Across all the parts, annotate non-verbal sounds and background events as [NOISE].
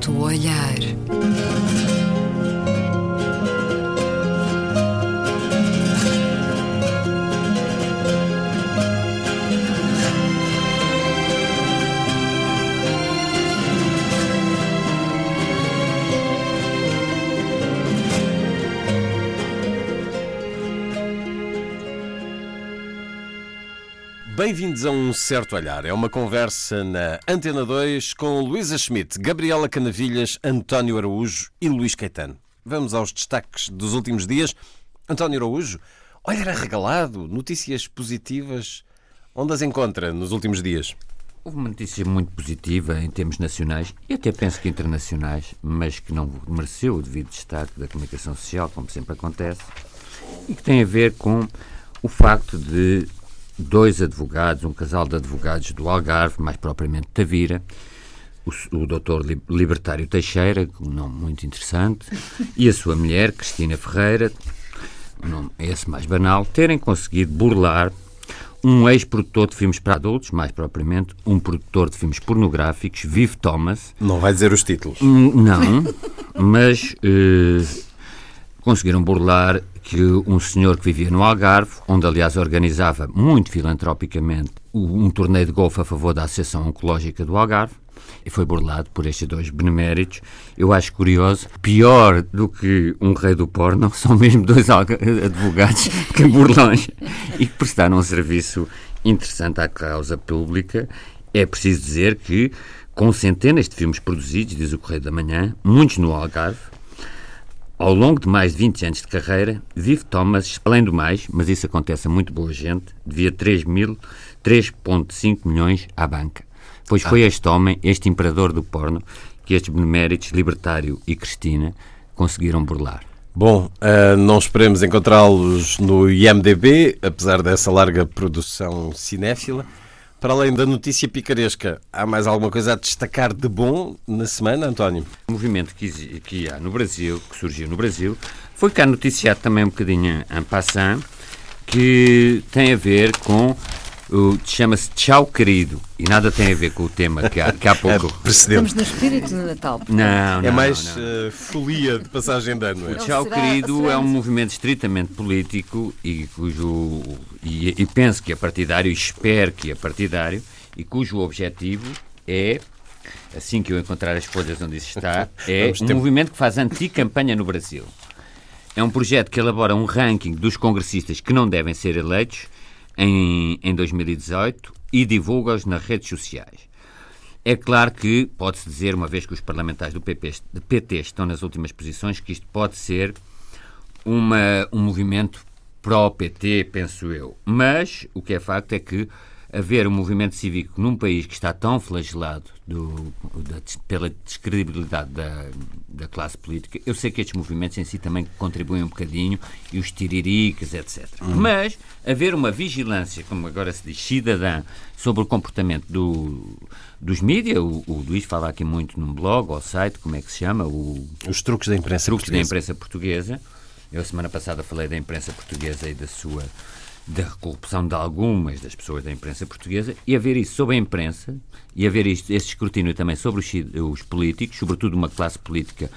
certo olhar. Bem-vindos a um certo olhar. É uma conversa na Antena 2 com Luísa Schmidt, Gabriela Canavilhas, António Araújo e Luís Caetano. Vamos aos destaques dos últimos dias. António Araújo, olhar arregalado, notícias positivas. Onde as encontra nos últimos dias? Houve uma notícia muito positiva em termos nacionais e até penso que internacionais, mas que não mereceu o devido destaque da comunicação social, como sempre acontece, e que tem a ver com o facto de dois advogados, um casal de advogados do Algarve, mais propriamente Tavira, o, o doutor Libertário Teixeira, um nome muito interessante, e a sua mulher, Cristina Ferreira, um nome esse mais banal, terem conseguido burlar um ex-produtor de filmes para adultos, mais propriamente um produtor de filmes pornográficos, Viv Thomas. Não vai dizer os títulos. Não, mas eh, conseguiram burlar que um senhor que vivia no Algarve, onde aliás organizava muito filantropicamente um torneio de golfe a favor da Associação Oncológica do Algarve, e foi burlado por estes dois beneméritos. Eu acho curioso, pior do que um rei do porno, são mesmo dois advogados [LAUGHS] que burlões e que prestaram um serviço interessante à causa pública. É preciso dizer que, com centenas de filmes produzidos, diz o Correio da Manhã, muitos no Algarve, ao longo de mais de 20 anos de carreira, Vive Thomas, além do mais, mas isso acontece a muito boa gente, devia 3,5 milhões à banca. Pois foi ah. este homem, este imperador do porno, que estes beneméritos, Libertário e Cristina, conseguiram burlar. Bom, uh, não esperemos encontrá-los no IMDB, apesar dessa larga produção cinéfila. Para além da notícia picaresca, há mais alguma coisa a destacar de bom na semana, António? O movimento que, que há no Brasil, que surgiu no Brasil, foi cá noticiado também um bocadinho em passant, que tem a ver com chama-se Tchau Querido e nada tem a ver com o tema que há, que há pouco. É, Estamos no espírito do Natal. Não, não, É mais não. Uh, folia de passagem de ano. É? O Tchau será, Querido será é um movimento estritamente político e cujo. E, e penso que é partidário, e espero que é partidário, e cujo objetivo é assim que eu encontrar as folhas onde isso está, [LAUGHS] é um ter... movimento que faz anti-campanha no Brasil. É um projeto que elabora um ranking dos congressistas que não devem ser eleitos em, em 2018 e divulga-os nas redes sociais. É claro que pode-se dizer, uma vez que os parlamentares do PP, PT estão nas últimas posições, que isto pode ser uma, um movimento pró-PT, penso eu. Mas o que é facto é que haver um movimento cívico num país que está tão flagelado do, da, pela descredibilidade da, da, classe política, eu sei que estes movimentos em si também contribuem um bocadinho, e os tiriricas, etc. Uhum. Mas haver uma vigilância, como agora se diz, cidadã, sobre o comportamento do, dos mídias, o, o, Luís fala aqui muito num blog ou site, como é que se chama? O, os truques da imprensa truques portuguesa. da imprensa portuguesa. Eu, semana passada, falei da imprensa portuguesa e da sua da corrupção de algumas das pessoas da imprensa portuguesa e haver isso sobre a imprensa e haver isto, esse escrutínio também sobre os, os políticos, sobretudo uma classe política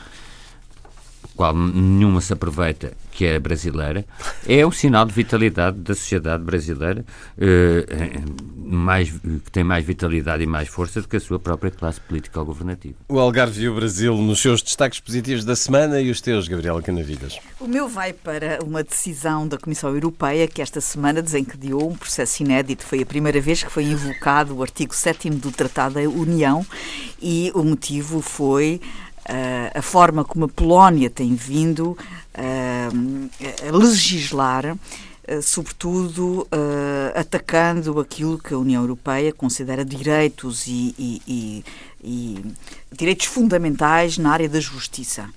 qual nenhuma se aproveita, que é a brasileira, é um sinal de vitalidade da sociedade brasileira, eh, mais, que tem mais vitalidade e mais força do que a sua própria classe política ou governativa. O Algarve e o Brasil nos seus destaques positivos da semana e os teus, Gabriela Canavidas? O meu vai para uma decisão da Comissão Europeia que esta semana desencadeou um processo inédito. Foi a primeira vez que foi invocado o artigo 7 do Tratado da União e o motivo foi a forma como a Polónia tem vindo uh, a legislar, uh, sobretudo atacando aquilo que a União Europeia considera direitos e, e, e, e direitos fundamentais na área da justiça.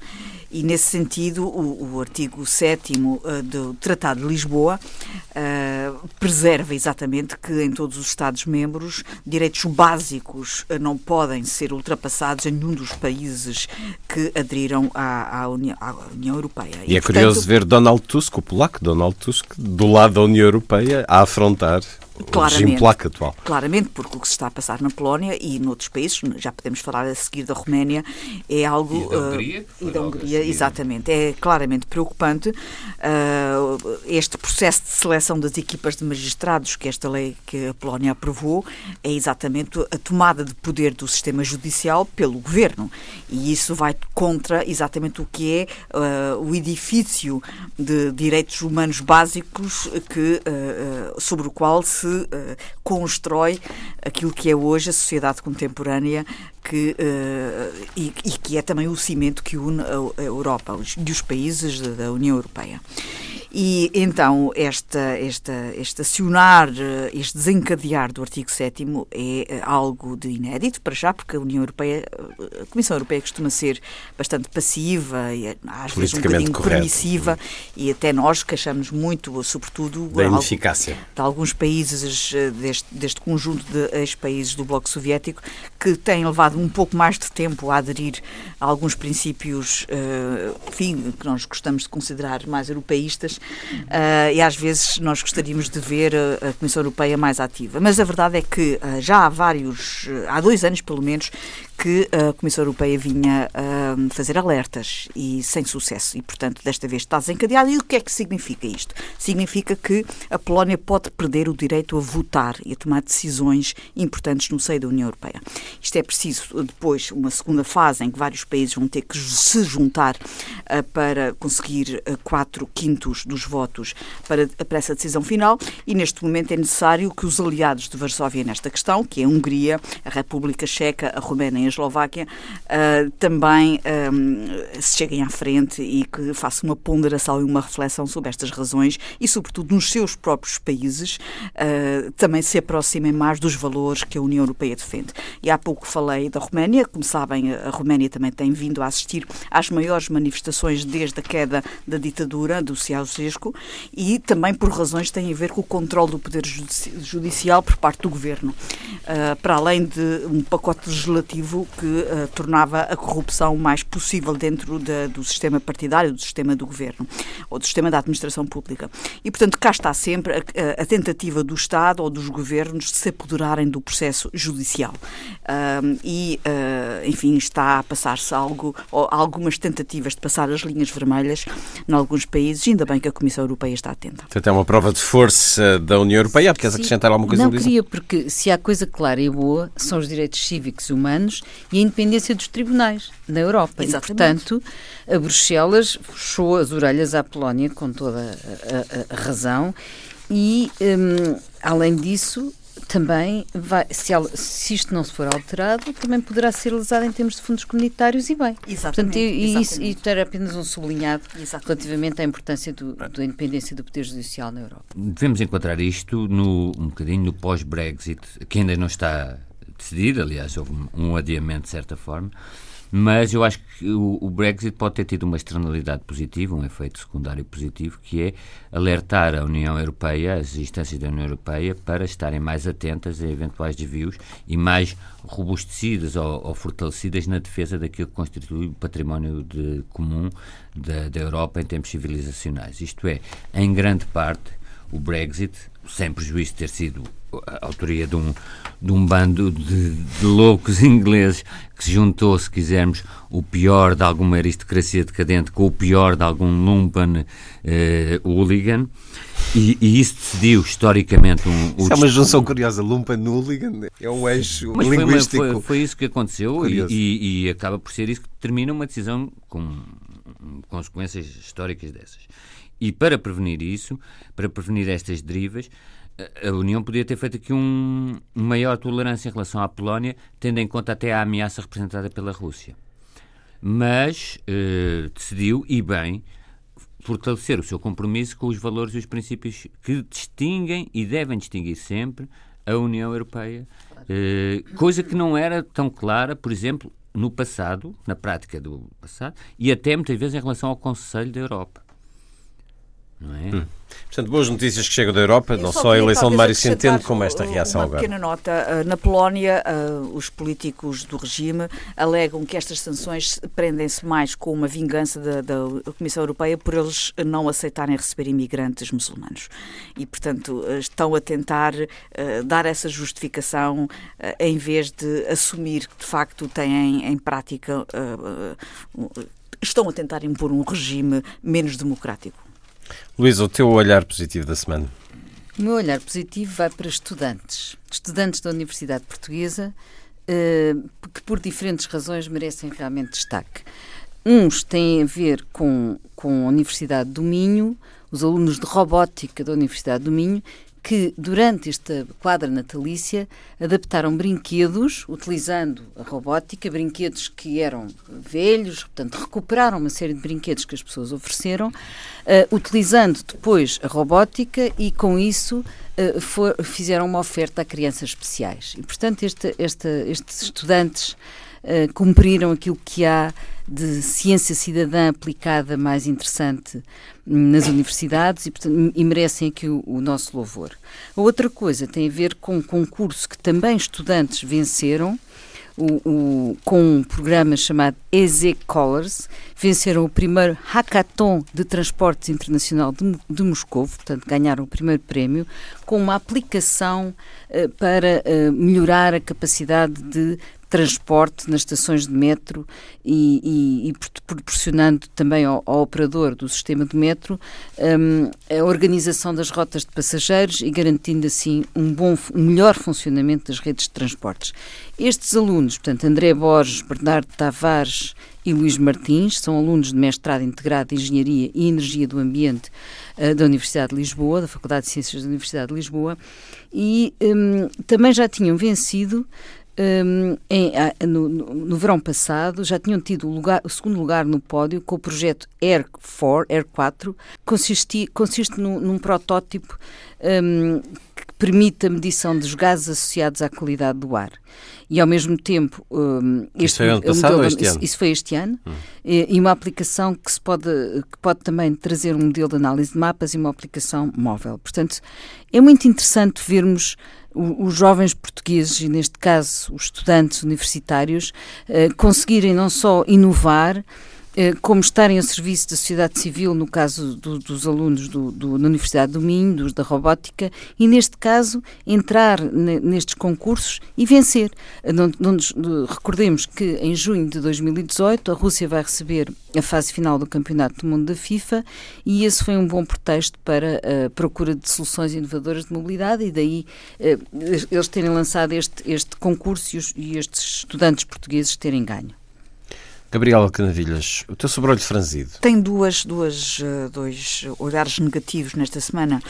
E, nesse sentido, o, o artigo 7 uh, eh, do Tratado de Lisboa uh, preserva exatamente que em todos os Estados-membros direitos básicos uh, não podem ser ultrapassados em nenhum dos países que aderiram à, à, União, à União, Europeia. E, e é portanto, curioso ver Donald Tusk, o polaco Donald Tusk, do lado da União Europeia, a afrontar claramente, regime polaco atual. Claramente, porque o que se está a passar na Polónia e noutros países, já podemos falar a seguir da Roménia, é algo... E da Hungria. Uh, e da Hungria, exatamente. É claramente preocupante uh, este processo de seleção das equipas de magistrados que esta lei que a Polónia aprovou é exatamente a tomada de poder do sistema judicial pelo governo. E isso vai contra exatamente o que é uh, o edifício de direitos humanos básicos que, sobre o qual se uh, constrói aquilo que é hoje a sociedade contemporânea que, uh, e, e, que é também o cimento que une a, a Europa e os países da União Europeia. E então esta, esta, este acionar, eh, este desencadear do artigo 7 é eh, algo de inédito para já, porque a União Europeia, a Comissão Europeia costuma ser bastante passiva e às vezes um bocadinho correto. permissiva e até nós queixamos muito, sobretudo da ineficácia de alguns países deste, deste conjunto de ex-países do Bloco Soviético que têm levado um pouco mais de tempo a aderir a alguns princípios, enfim, que nós gostamos de considerar mais europeístas uh, e às vezes nós gostaríamos de ver a, Comissão Europeia mais ativa. Mas a verdade é que uh, já há vários, há dois anos pelo menos, que a Comissão Europeia vinha uh, fazer alertas e sem sucesso. E, portanto, desta vez está desencadeado. E o que é que significa isto? Significa que a Polónia pode perder o direito a votar e a tomar decisões importantes no seio da União Europeia. Isto é preciso depois uma segunda fase em que vários países vão ter que se juntar uh, para conseguir uh, quatro quintos dos votos para, para essa decisão final. E neste momento é necessário que os aliados de Varsóvia nesta questão, que é a Hungria, a República Checa, a Roménia a Eslováquia, uh, também um, se cheguem à frente e que façam uma ponderação e uma reflexão sobre estas razões e, sobretudo, nos seus próprios países, uh, também se aproximem mais dos valores que a União Europeia defende. E há pouco falei da Roménia, como sabem, a Roménia também tem vindo a assistir às maiores manifestações desde a queda da ditadura do Ceausescu e também por razões que têm a ver com o controle do poder judicial por parte do governo, uh, para além de um pacote legislativo que uh, tornava a corrupção mais possível dentro de, do sistema partidário, do sistema do governo, ou do sistema da administração pública. E, portanto, cá está sempre a, a tentativa do Estado ou dos governos de se apoderarem do processo judicial. Uh, e, uh, enfim, está a passar-se algo, ou algumas tentativas de passar as linhas vermelhas em alguns países, ainda bem que a Comissão Europeia está atenta. Portanto, é uma prova de força da União Europeia. Queres acrescentar alguma coisa, Não queria, porque se há coisa clara e boa, são os direitos cívicos e humanos e a independência dos tribunais na Europa. Exatamente. E, portanto, a Bruxelas fechou as orelhas à Polónia com toda a, a, a razão e, um, além disso, também vai, se, se, isto não se for alterado, também poderá ser lesado em termos de fundos comunitários e bem. Exatamente. Portanto, e, isso era apenas um sublinhado exatamente. relativamente à importância do, da independência do Poder Judicial na Europa. Devemos encontrar isto no, um bocadinho no pós-Brexit, que ainda não está decidido, aliás, houve um adiamento de certa forma, mas eu acho que o, o, Brexit pode ter tido uma externalidade positiva, um efeito secundário positivo, que é alertar a União Europeia, as instâncias da União Europeia, para estarem mais atentas a eventuais desvios e mais robustecidas ou, ou fortalecidas na defesa daquilo que constitui o património de, comum da, da Europa em termos civilizacionais. Isto é, em grande parte, o Brexit, sem prejuízo de ter sido a autoria de um, de um bando de, de loucos [LAUGHS] ingleses que se juntou, se quisermos, o pior de alguma aristocracia decadente com o pior de algum lumpen eh, hooligan. E, e, isso decidiu historicamente um. Isso é uma junção curiosa, lumpen hooligan é um eixo Mas linguístico. Foi, foi, foi, isso que aconteceu e, e, e, acaba por ser isso que determina uma decisão com consequências históricas dessas. E para prevenir isso, para prevenir estas derivas, a União podia ter feito aqui um, uma maior tolerância em relação à Polónia, tendo em conta até a ameaça representada pela Rússia. Mas eh, decidiu, e bem, fortalecer o seu compromisso com os valores e os princípios que distinguem e devem distinguir sempre a União Europeia, eh, coisa que não era tão clara, por exemplo, no passado, na prática do passado, e até muitas vezes em relação ao Conselho da Europa. Não é? Hum. Portanto, boas notícias que chegam da Europa, não só a eleição de Mário Centeno, como esta reação uma agora. Uma pequena nota. Ah, na Polónia, ah, os políticos do regime alegam que estas sanções prendem-se mais com uma vingança da, da, Comissão Europeia por eles não aceitarem receber imigrantes muçulmanos. E, portanto, ah, estão a tentar dar essa justificação em vez de assumir que, de facto, têm em prática. Estão a tentar impor um regime menos democrático. Luísa, o teu olhar positivo da semana? O meu olhar positivo vai para estudantes. Estudantes da Universidade Portuguesa eh, que, por diferentes razões, merecem realmente destaque. Uns têm a ver com, com a Universidade do Minho, os alunos de robótica da Universidade do Minho, que, durante esta quadra natalícia, adaptaram brinquedos, utilizando a robótica, brinquedos que eram velhos, portanto, recuperaram uma série de brinquedos que as pessoas ofereceram, uh, utilizando depois a robótica e, com isso, uh, for, fizeram uma oferta a crianças especiais. E, portanto, este, este, estes estudantes uh, cumpriram aquilo que há de ciência cidadã aplicada mais interessante nas universidades e, portanto, e merecem aqui o, o, nosso louvor. A outra coisa tem a ver com um concurso que também estudantes venceram, o, o, com um programa chamado EZ Colors, venceram o primeiro Hackathon de Transportes Internacional de, de Moscou, portanto ganharam o primeiro prémio, com uma aplicação uh, para uh, melhorar a capacidade de transporte nas estações de metro e, e, e proporcionando também ao, ao, operador do sistema de metro um, a organização das rotas de passageiros e garantindo assim um, bom, um melhor funcionamento das redes de transportes. Estes alunos, portanto, André Borges, Bernardo Tavares e Luís Martins, são alunos de mestrado integrado em Engenharia e Energia do Ambiente uh, da Universidade de Lisboa, da Faculdade de Ciências da Universidade de Lisboa, e um, também já tinham vencido um, em, no, no, verão passado já tinham tido o, lugar, o, segundo lugar no pódio com o projeto Air 4, Air 4 consiste, consiste num, num protótipo um, que permite a medição dos gases associados à qualidade do ar. E ao mesmo tempo. Um, este, isso foi ano passado modelo, este isso, ano? Isso foi este ano. Hum. E, e, uma aplicação que, se pode, que pode também trazer um modelo de análise de mapas e uma aplicação móvel. Portanto, é muito interessante vermos os jovens portugueses, e neste caso os estudantes universitários, eh, conseguirem não só inovar, como estarem a serviço da sociedade civil, no caso do, dos alunos do, do, na Universidade do Minho, dos da robótica, e neste caso entrar nestes concursos e vencer. Não, recordemos que em junho de 2018 a Rússia vai receber a fase final do Campeonato do Mundo da FIFA e esse foi um bom pretexto para a procura de soluções inovadoras de mobilidade e daí eh, eles terem lançado este, este concurso e, os, e estes estudantes portugueses terem ganho. Gabriela Canavilhas, o teu sobrolho franzido. Tem duas, duas, eh, dois olhares negativos nesta semana.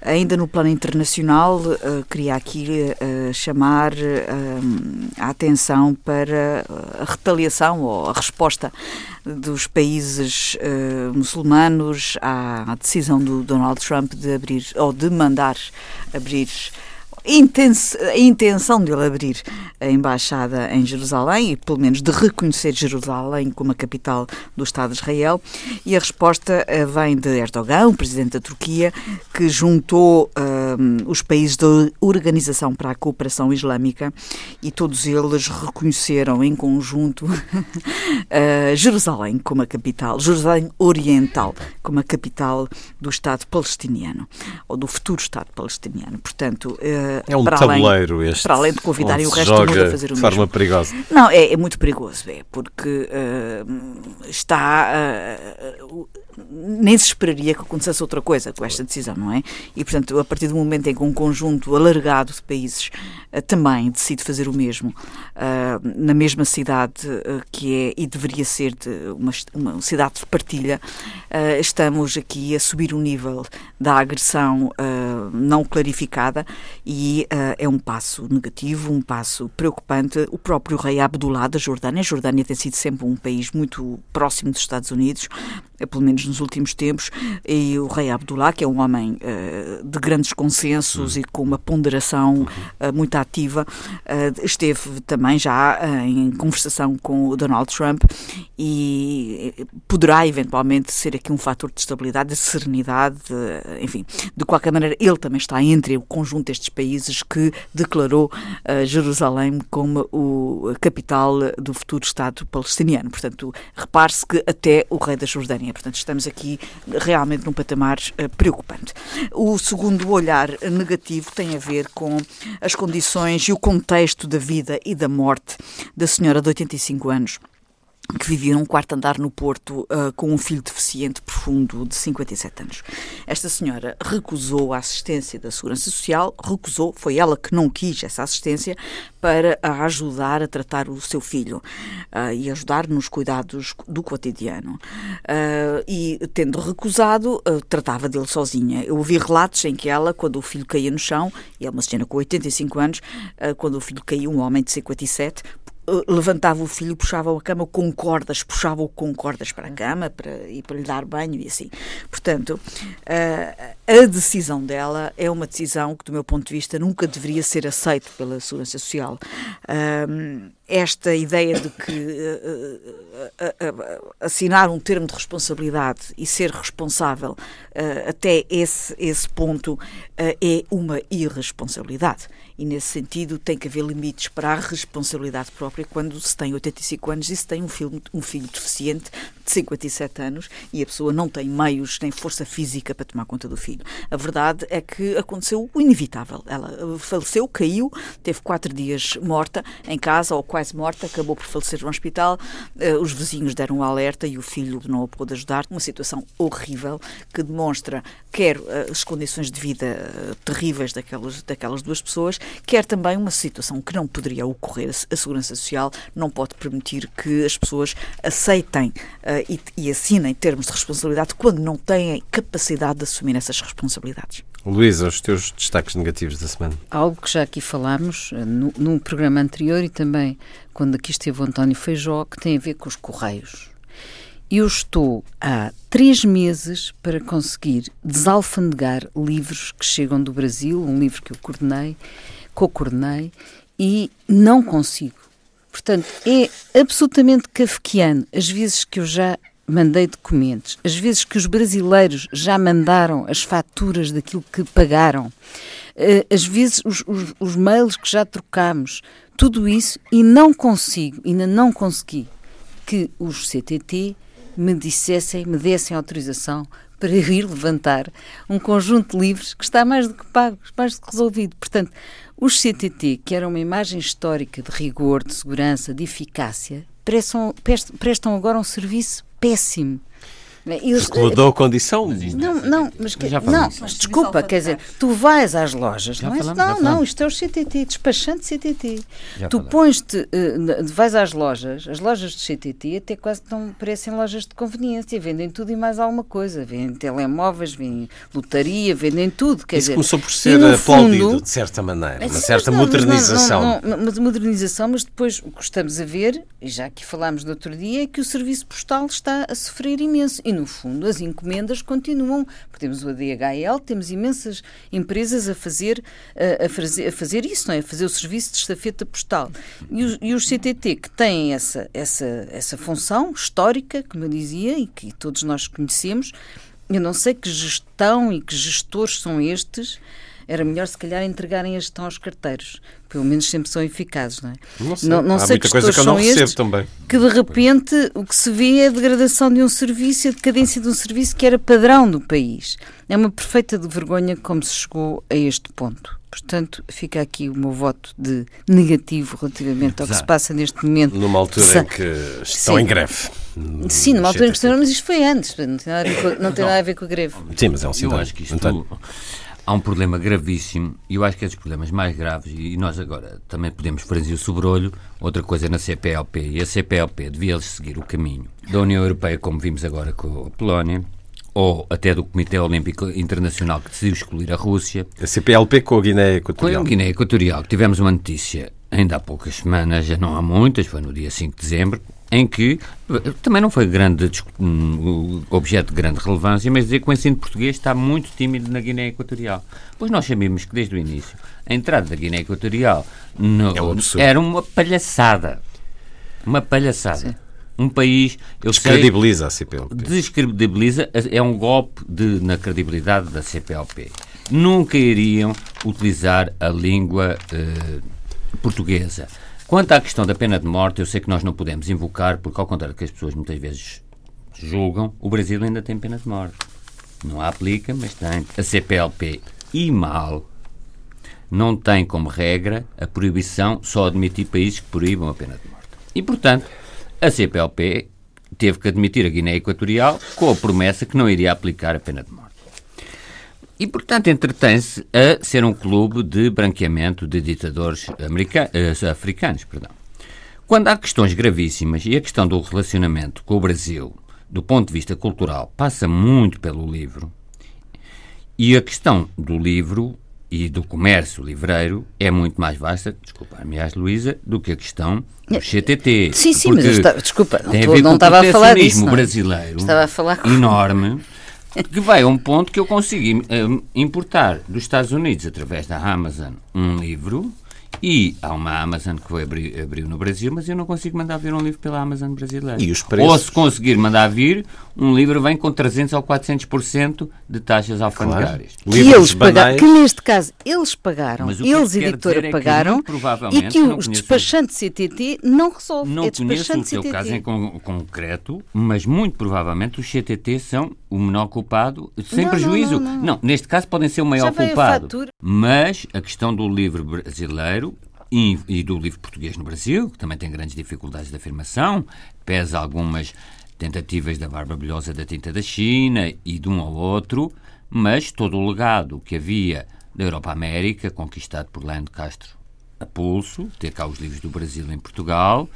Ainda no plano internacional, uh, queria aqui uh, chamar a atenção para a retaliação ou a resposta dos países muçulmanos à decisão do Donald Trump de abrir ou de mandar abrir a intenção de ele abrir a embaixada em Jerusalém e pelo menos de reconhecer Jerusalém como a capital do Estado de Israel e a resposta eh, vem de Erdogan, o presidente da Turquia, que juntou um, os países da Organização para a Cooperação Islâmica e todos eles reconheceram em conjunto uh, [LAUGHS] Jerusalém como a capital, Jerusalém Oriental como a capital do Estado palestiniano ou do futuro Estado palestiniano. Portanto, uh, é um tabuleiro além, este. Para além de convidar o resto do mundo a fazer o de mesmo. forma perigosa. Não, é, é muito perigoso, é, porque uh, está. Uh, nem se esperaria que acontecesse outra coisa com esta decisão, não é? E, portanto, a partir do momento em que um conjunto alargado de países uh, também decide fazer o mesmo, uh, na mesma cidade uh, que é e deveria ser de uma, uma cidade de partilha, estamos aqui a subir o nível da agressão não clarificada e é um passo negativo, um passo preocupante. O próprio rei Abdullah da Jordânia, a Jordânia tem sido sempre um país muito próximo dos Estados Unidos, pelo menos nos últimos tempos, e o rei Abdullah, que é um homem de grandes consensos e com uma ponderação muito ativa, esteve também já em conversação com o Donald Trump e poderá eventualmente ser aqui um fator de estabilidade, de serenidade, enfim, de qualquer maneira, ele também está entre o conjunto destes países que declarou Jerusalém como o capital do futuro Estado palestiniano. Portanto, repare-se que até o rei da Jordânia. Portanto, estamos aqui realmente num patamar uh, preocupante. O segundo olhar negativo tem a ver com as condições e o contexto da vida e da morte da senhora de 85 anos que vivia num quarto andar no Porto uh, com um filho deficiente profundo de 57 anos. Esta senhora recusou a assistência da Segurança Social, recusou, foi ela que não quis essa assistência para a ajudar a tratar o seu filho uh, e ajudar nos cuidados do cotidiano. Uh, e, tendo recusado, tratava dele sozinha. Eu ouvi relatos em que ela, quando o filho caía no chão, e é uma senhora com 85 anos, quando o filho caía, um homem de 57, eh, levantava o filho, puxava-o a cama com cordas, puxava-o com cordas para a cama para, e para lhe dar banho e assim. Portanto, uh, a decisão dela é uma decisão que, do meu ponto de vista, nunca deveria ser aceita pela Segurança Social. Uh, esta ideia de que uh, assinar um termo de responsabilidade e ser responsável até esse, esse ponto é uma irresponsabilidade e, nesse sentido, tem que haver limites para a responsabilidade própria quando se tem 85 anos e se tem um filho, um filho deficiente de 57 anos e a pessoa não tem meios nem força física para tomar conta do filho. A verdade é que aconteceu o inevitável. Ela faleceu, caiu, teve quatro dias morta em casa ou quase morta, acabou por falecer no hospital. Eh, os vizinhos deram um alerta e o filho não a pôde ajudar. Uma situação horrível que demonstra quer eh, as condições de vida eh, terríveis daquelas, daquelas duas pessoas, quer também uma situação que não poderia ocorrer. A Segurança Social não pode permitir que as pessoas aceitem e, e assinem termos de responsabilidade quando não têm capacidade de assumir essas responsabilidades. Luísa, os teus destaques negativos da semana? Algo que já aqui falámos eh, no, num programa anterior e também quando aqui esteve o António Feijó, que tem a ver com os Correios. Eu estou há três meses para conseguir desalfandegar livros que chegam do Brasil, um livro que eu coordenei, co-coordenei, e não consigo. Portanto, é absolutamente kafkiano as vezes que eu já mandei documentos, as vezes que os brasileiros já mandaram as faturas daquilo que pagaram, eh, vezes os, os, os mails que já trocamos, tudo isso, e não consigo, ainda não consegui que os CTT me dissessem, me dessem autorização para [LAUGHS] ir levantar um conjunto de livros que está mais do que pago, mais do que resolvido. Portanto, os CTT, que eram uma imagem histórica de rigor, de segurança, de eficácia, prestam, prestam agora um serviço péssimo Porque mudou a condição. Não, não, mas, que, não, mas desculpa, quer dizer, tu vais às lojas, já não é? Falamos, não, não, isto é o CTT, despachante CTT. Já tu pões-te, uh, vais às lojas, as lojas de CTT até quase não parecem lojas de conveniência, vendem tudo e mais alguma coisa. Vendem telemóveis, vendem lotaria, vendem tudo. Quer Isso dizer, começou por ser aplaudido, fundo, de certa maneira, uma certa não, modernização. Não, não, modernização, mas depois o que estamos a ver, e já que falámos no outro dia, é que o serviço postal está a sofrer imenso. E, no fundo, as encomendas continuam. Temos o ADHL, temos imensas empresas a fazer, a, a, fazer, a fazer isso, não é? A fazer o serviço de estafeta postal. E os, e os CTT, que têm essa, essa, essa função histórica, como eu dizia, e que todos nós conhecemos, eu não sei que gestão e que gestores são estes era melhor se calhar entregarem a gestão aos carteiros. Pelo menos sempre são eficazes, não é? Não sei, não, não Há sei muita coisa que eu não recebo também. Que de repente o que se vê é a degradação de um serviço e a decadência de um serviço que era padrão do país. É uma perfeita de vergonha como se chegou a este ponto. Portanto, fica aqui o meu voto de negativo relativamente ao Exato. que se passa neste momento. Numa altura em que estão Sim. em greve. Sim, numa altura em que estão, mas isto foi antes, não tem nada a ver com, não tem nada a, ver com a greve. Sim, mas é um sinal. Eu acho que isto, há um problema gravíssimo e eu acho que é dos problemas mais graves e nós agora também podemos franzir o sobrolho, outra coisa na CPLP e a CPLP devia seguir o caminho da União Europeia como vimos agora com a Polónia ou até do Comitê Olímpico Internacional que decidiu excluir a Rússia. A CPLP com a Guiné Equatorial. Com a Guiné Equatorial. Tivemos uma notícia ainda há poucas semanas, já não há muitas, foi no dia 5 de dezembro, em que também não foi grande um, objeto de grande relevância, mas dizer que o ensino português está muito tímido na Guiné Equatorial. Pois nós sabemos que desde o início a entrada da Guiné Equatorial no, é um era uma palhaçada. Uma palhaçada. Sim. Um país. Descredibiliza sei, a CPLP. Descredibiliza, é um golpe de, na credibilidade da CPLP. Nunca iriam utilizar a língua eh, portuguesa. Quanto à questão da pena de morte, eu sei que nós não podemos invocar, porque, ao contrário do que as pessoas muitas vezes julgam, o Brasil ainda tem pena de morte. Não a aplica, mas tem. A CPLP e mal não tem como regra a proibição só admitir países que proíbam a pena de morte. E, portanto, a CPLP teve que admitir a Guiné Equatorial com a promessa que não iria aplicar a pena de morte. E, portanto, entretém-se a ser um clube de branqueamento de ditadores eh, africanos. Perdão. Quando há questões gravíssimas, e a questão do relacionamento com o Brasil, do ponto de vista cultural, passa muito pelo livro, e a questão do livro e do comércio livreiro é muito mais vasta, desculpa, aliás, Luísa, do que a questão do CTT. Sim, sim, mas estava, desculpa, não, não estava a falar disso. Não. brasileiro estava a falar com... enorme que vai a um ponto que eu consegui uh, importar dos Estados Unidos através da Amazon um livro e há uma Amazon que abri, abriu no Brasil, mas eu não consigo mandar vir um livro pela Amazon brasileira. E os preços? Ou se conseguir mandar vir, um livro vem com 300 ou 400% de taxas alfandegárias. Claro. Que, eles pagaram, que neste caso eles pagaram, eles editora pagaram é e que os despachantes CTT não resolvem. Não é conheço o teu caso em concreto, mas muito provavelmente os CTT são o menor culpado, sem não, prejuízo. Não, não, não, neste caso podem ser o maior culpado. A mas a questão do livro brasileiro e, e, do livro português no Brasil, que também tem grandes dificuldades de afirmação, pesa algumas tentativas da barba bilhosa da tinta da China e de um ao outro, mas todo o legado que havia da Europa América, conquistado por Leandro Castro a pulso, ter cá os livros do Brasil em Portugal,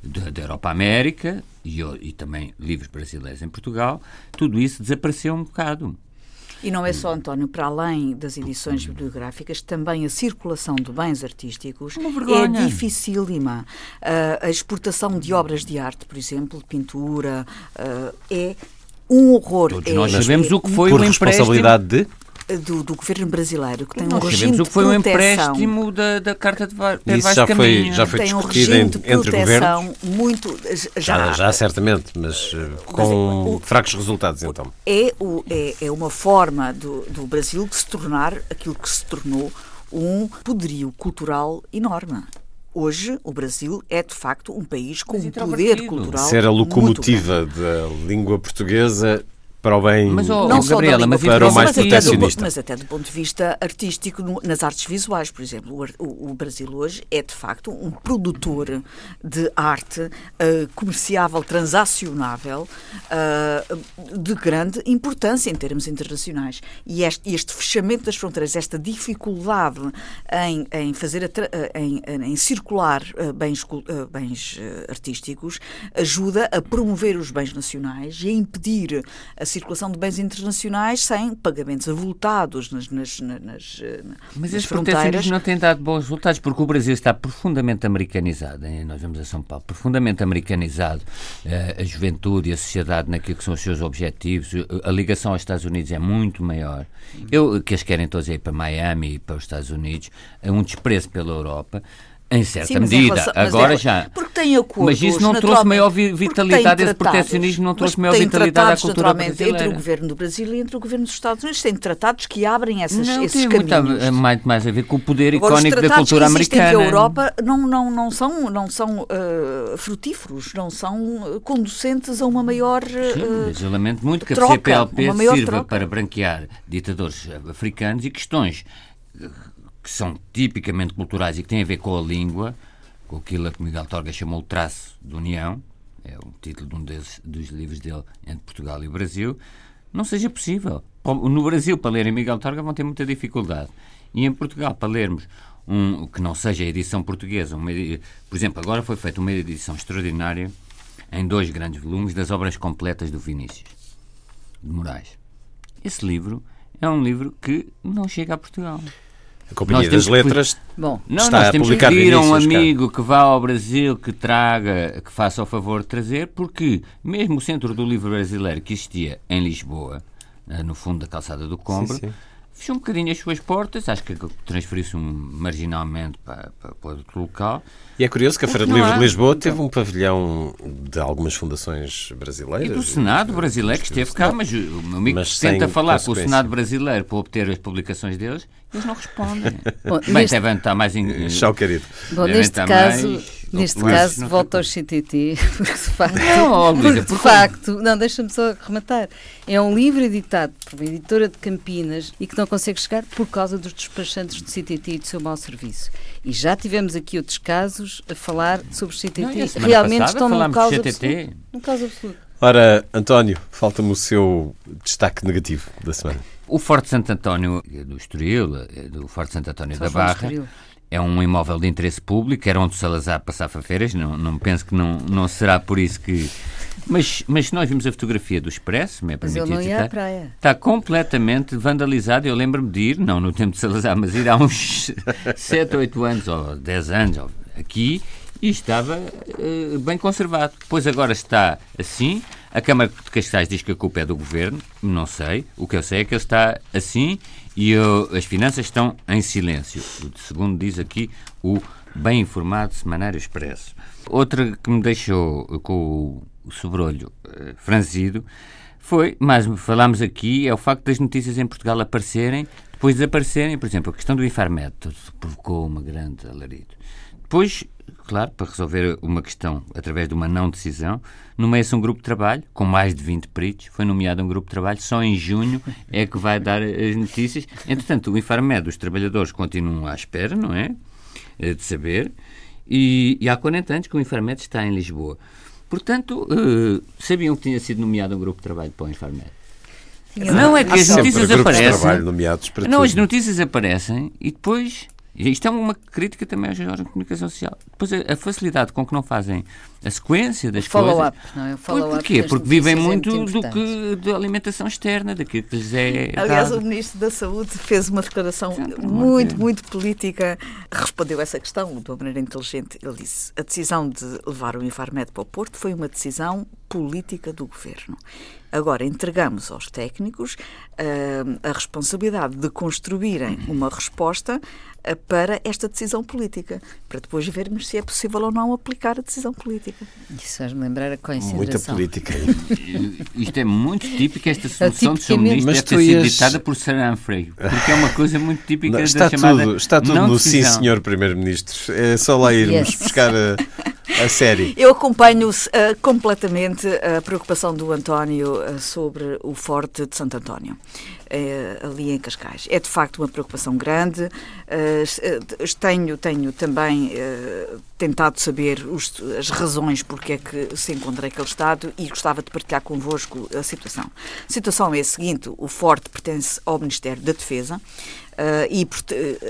da, da Europa América e, e também livros brasileiros em Portugal, tudo isso desapareceu um bocado. E não é só, António, para além das edições bibliográficas, também a circulação de bens artísticos é dificílima. Uh, a exportação de obras de arte, por exemplo, de pintura, uh, é um horror. Todos é, nós sabemos é, o que foi por o responsabilidade de do, do, governo brasileiro, que tem Nós um regime o que foi um empréstimo da, da Carta de Var Isso já foi, já foi tem discutido um entre governos? muito... Já, já, já certamente, mas com mas, o, fracos resultados, então. É, o, é, é uma forma do, do Brasil de se tornar aquilo que se tornou um poderio cultural enorme. Hoje, o Brasil é de facto um país com um poder cultural. Ser a locomotiva da língua portuguesa para o bem mas, oh, não só Gabriela, mas para o mais mas protecionista. Até do, mas até do ponto de vista artístico, no, nas artes visuais, por exemplo, o, o, Brasil hoje é de facto um produtor de arte uh, comerciável, transacionável, uh, de grande importância em termos internacionais. E este, este, fechamento das fronteiras, esta dificuldade em, em fazer a, em, em, circular uh, bens, bens artísticos, ajuda a promover os bens nacionais e a impedir a circulação de bens internacionais sem pagamentos avultados nas, nas, nas, eh, Mas nas fronteiras. não tem dado bons resultados, porque o Brasil está profundamente americanizado. Hein? Nós vamos a São Paulo, profundamente americanizado. Eh, a juventude e a sociedade naquilo que são os seus objetivos. A ligação aos Estados Unidos é muito maior. Eu, que as querem todos ir para Miami e para os Estados Unidos, é um desprezo pela Europa. Em certa Sim, medida. Relação, Agora é, já. Porque tem acordos. Mas isso não trouxe maior vitalidade, esse protecionismo não trouxe maior vitalidade à cultura brasileira. entre o governo do Brasil e entre o governo dos Estados Unidos. Tem tratados que abrem essas, não, esses tem caminhos. Muito mais, mais a ver com o poder Agora, icónico da cultura americana. Os Europa não, não, não são, não são uh, frutíferos, não são conducentes a uma maior uh, Sim, mas eu lamento muito que a CPLP sirva troca. para branquear ditadores africanos e questões que são tipicamente culturais e que têm a ver com a língua, com aquilo que Miguel Torga chamou o traço de união, é o título de um desses, dos livros dele entre Portugal e o Brasil, não seja possível. No Brasil, para lerem Miguel Torga, vão ter muita dificuldade. E em Portugal, para lermos um que não seja a edição portuguesa, uma, por exemplo, agora foi feita uma edição extraordinária em dois grandes volumes das obras completas do Vinícius de Moraes. Esse livro é um livro que não chega a Portugal. A Companhia das Letras Bom, não, está nós temos a publicar que pedir a um amigo que vá ao Brasil, que traga, que faça o favor de trazer, porque mesmo o Centro do Livro Brasileiro que existia em Lisboa, eh, no fundo da calçada do Combro, sim, sim fechou um bocadinho as suas portas, acho que transferiu-se marginalmente para, para, para outro local. E é curioso que a Feira do Livro de Lisboa teve um pavilhão de algumas fundações brasileiras. E do Senado brasileiro que esteve cá, mas o meu amigo mas tenta falar com o Senado brasileiro para obter as publicações deles, eles não respondem. [LAUGHS] Bom, Bem, neste... devem estar mais... Em... [LAUGHS] Chau, querido. Bom, neste caso... Mais Neste caso, volta ao CTT, [LAUGHS] porque de facto. Não, porque de facto, não, deixa-me só rematar. É um livro editado por uma editora de Campinas e que não consegue chegar por causa dos despachantes do CTT e do seu mau serviço. E já tivemos aqui outros casos a falar sobre o CTT. Não, Realmente estão num caos, absoluto, num caos absoluto. Ora, António, falta-me o seu destaque negativo da semana. O Forte Santo António do Estoril, do Forte Santo António da Barra, é um imóvel de interesse público, era onde o Salazar passava férias, não, não penso que não, não será por isso que... Mas, mas nós vimos a fotografia do Expresso, me é permitido mas não ia à praia. está completamente vandalizado. Eu lembro-me de ir, não no tempo de Salazar, mas ir há uns 7 ou 8 anos, ou 10 anos, aqui, e estava uh, bem conservado. Pois agora está assim. A Câmara de Cascais diz que a culpa é do Governo, não sei. O que eu sei é que ele está assim e eu, as finanças estão em silêncio, segundo diz aqui o bem informado Semanário Expresso. Outra que me deixou com o sobrolho eh, franzido foi, mas falámos aqui, é o facto das notícias em Portugal aparecerem, depois desaparecerem, por exemplo, a questão do Infarmed provocou uma grande alarido. Depois claro, para resolver uma questão através de uma não decisão, nomeia-se um grupo de trabalho com mais de 20 peritos, foi nomeado um grupo de trabalho, só em junho é que vai dar as notícias. Entretanto, o Infarmed, os trabalhadores continuam à espera, não é? Eh, de saber, e, e há 40 anos que o Infarmed está em Lisboa. Portanto, uh, sabiam que tinha sido nomeado um grupo de trabalho para o Infarmed? Não é que as notícias aparecem. Não, as notícias aparecem e depois isto é uma crítica também aos órgãos de comunicação social. Depois a, facilidade com que não fazem a sequência das follow coisas. Up, não é? Follow porquê? Porque vivem muito, muito do que da alimentação externa, daquilo que lhes é. Aliás, dado. o Ministro da Saúde fez uma declaração muito, muito política, respondeu essa questão de uma maneira inteligente. Ele disse: a decisão de levar o Infarmed para o Porto foi uma decisão política do governo. Agora, entregamos aos técnicos uh, a responsabilidade de construírem uma resposta para esta decisão política, para depois vermos se é possível ou não aplicar a decisão política. Isso faz-me lembrar a consideração. Muita política. Isto é muito típico, esta solução do seu ministro deve ter sido ditada por Saranfrey, porque é uma coisa muito típica não, está da chamada tudo, Está tudo no decisão. sim, senhor Primeiro-Ministro. É só lá irmos yes. buscar a, a série. Eu acompanho uh, completamente a preocupação do António uh, sobre o Forte de Santo António. Uh, ali em Cascais. É de facto uma preocupação grande. tenho, tenho também tentado saber os, as razões porque é que se encontra aquele estado e gostava de partilhar convosco a situação. A situação é a seguinte: o Forte pertence ao Ministério da Defesa. Uh, e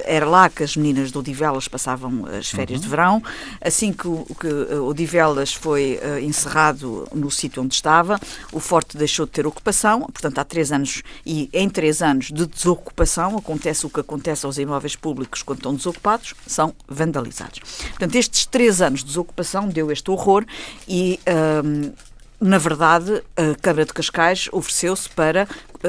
era lá que as meninas do Odivelas passavam as férias uhum. de verão. Assim que o, que o Odivelas foi uh, encerrado no sítio onde estava, o Forte deixou de ter ocupação, portanto, há três anos, e em três anos de desocupação, acontece o que acontece aos imóveis públicos quando estão desocupados, são vandalizados. Portanto, estes três anos de desocupação deu este horror e. Uh, na verdade, a Câmara de Cascais ofereceu-se para eh,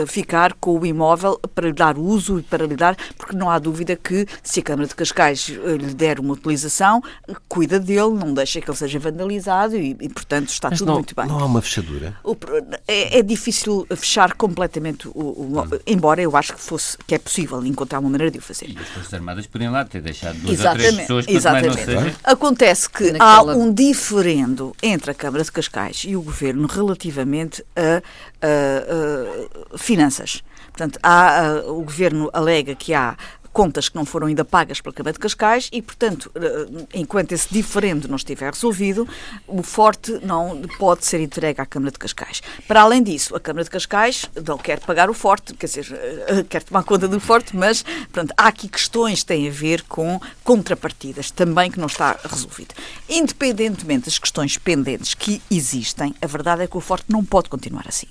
ficar com o imóvel para lhe dar uso e para lhe dar, porque não há dúvida que se a Câmara de Cascais eh, lhe der uma utilização, cuida dele, não deixa que ele seja vandalizado e, e portanto, está Mas tudo não, muito bem. Não há uma fechadura? O, é, é, difícil fechar completamente o, o hum. embora eu acho que fosse que é possível encontrar uma maneira de o fazer. E as Forças Armadas podiam lá ter deixado duas exatamente, ou três pessoas para exatamente. não seja... Acontece que Naquela... há um diferendo entre a Câmara de Cascais e o Governo relativamente a, a finanças. Portanto, há, o governo alega que há contas que não foram ainda pagas pela Câmara de Cascais e, portanto, eh, enquanto esse diferendo não estiver resolvido, o forte não pode ser entregue à Câmara de Cascais. Para além disso, a Câmara de Cascais não quer pagar o forte, quer dizer, eh, quer tomar conta do forte, mas portanto, há aqui questões que têm a ver com contrapartidas também que não está resolvido. Independentemente das questões pendentes que existem, a verdade é que o forte não pode continuar assim.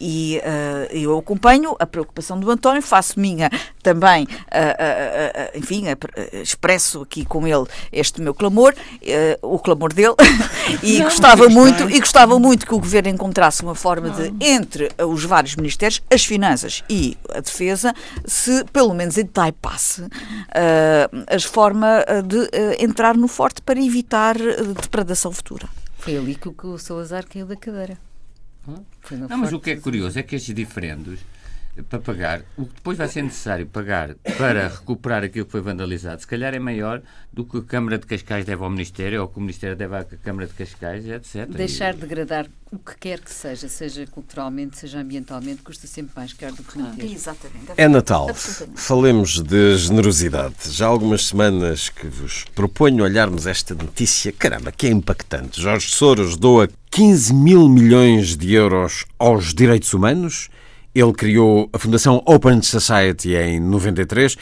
E uh, eu acompanho a preocupação do António, faço minha também uh, enfim, expresso aqui com ele este meu clamor, o clamor dele, [LAUGHS] e Não, gostava muito, e gostava muito que o governo encontrasse uma forma de, entre os vários ministérios, as finanças e a defesa, se pelo menos entaipasse uh, a forma de uh, entrar no forte para evitar depredação futura. Foi ali que o Salazar caiu da cadeira. Não, mas o que é curioso é que estes diferendos para pagar, o que depois vai ser necessário pagar para recuperar aquilo que foi vandalizado, se calhar é maior do que a Câmara de Cascais deve ao Ministério ou que o Ministério deve à Câmara de Cascais, etc. Deixar de degradar o que quer que seja, seja culturalmente, seja ambientalmente, custa sempre mais caro do que manter. Exatamente. É Natal. Falemos de generosidade. Já há algumas semanas que vos proponho olharmos esta notícia, caramba, que é impactante. Jorge Soros doa 15 mil milhões de euros aos direitos humanos ele criou a Fundação Open Society em 93.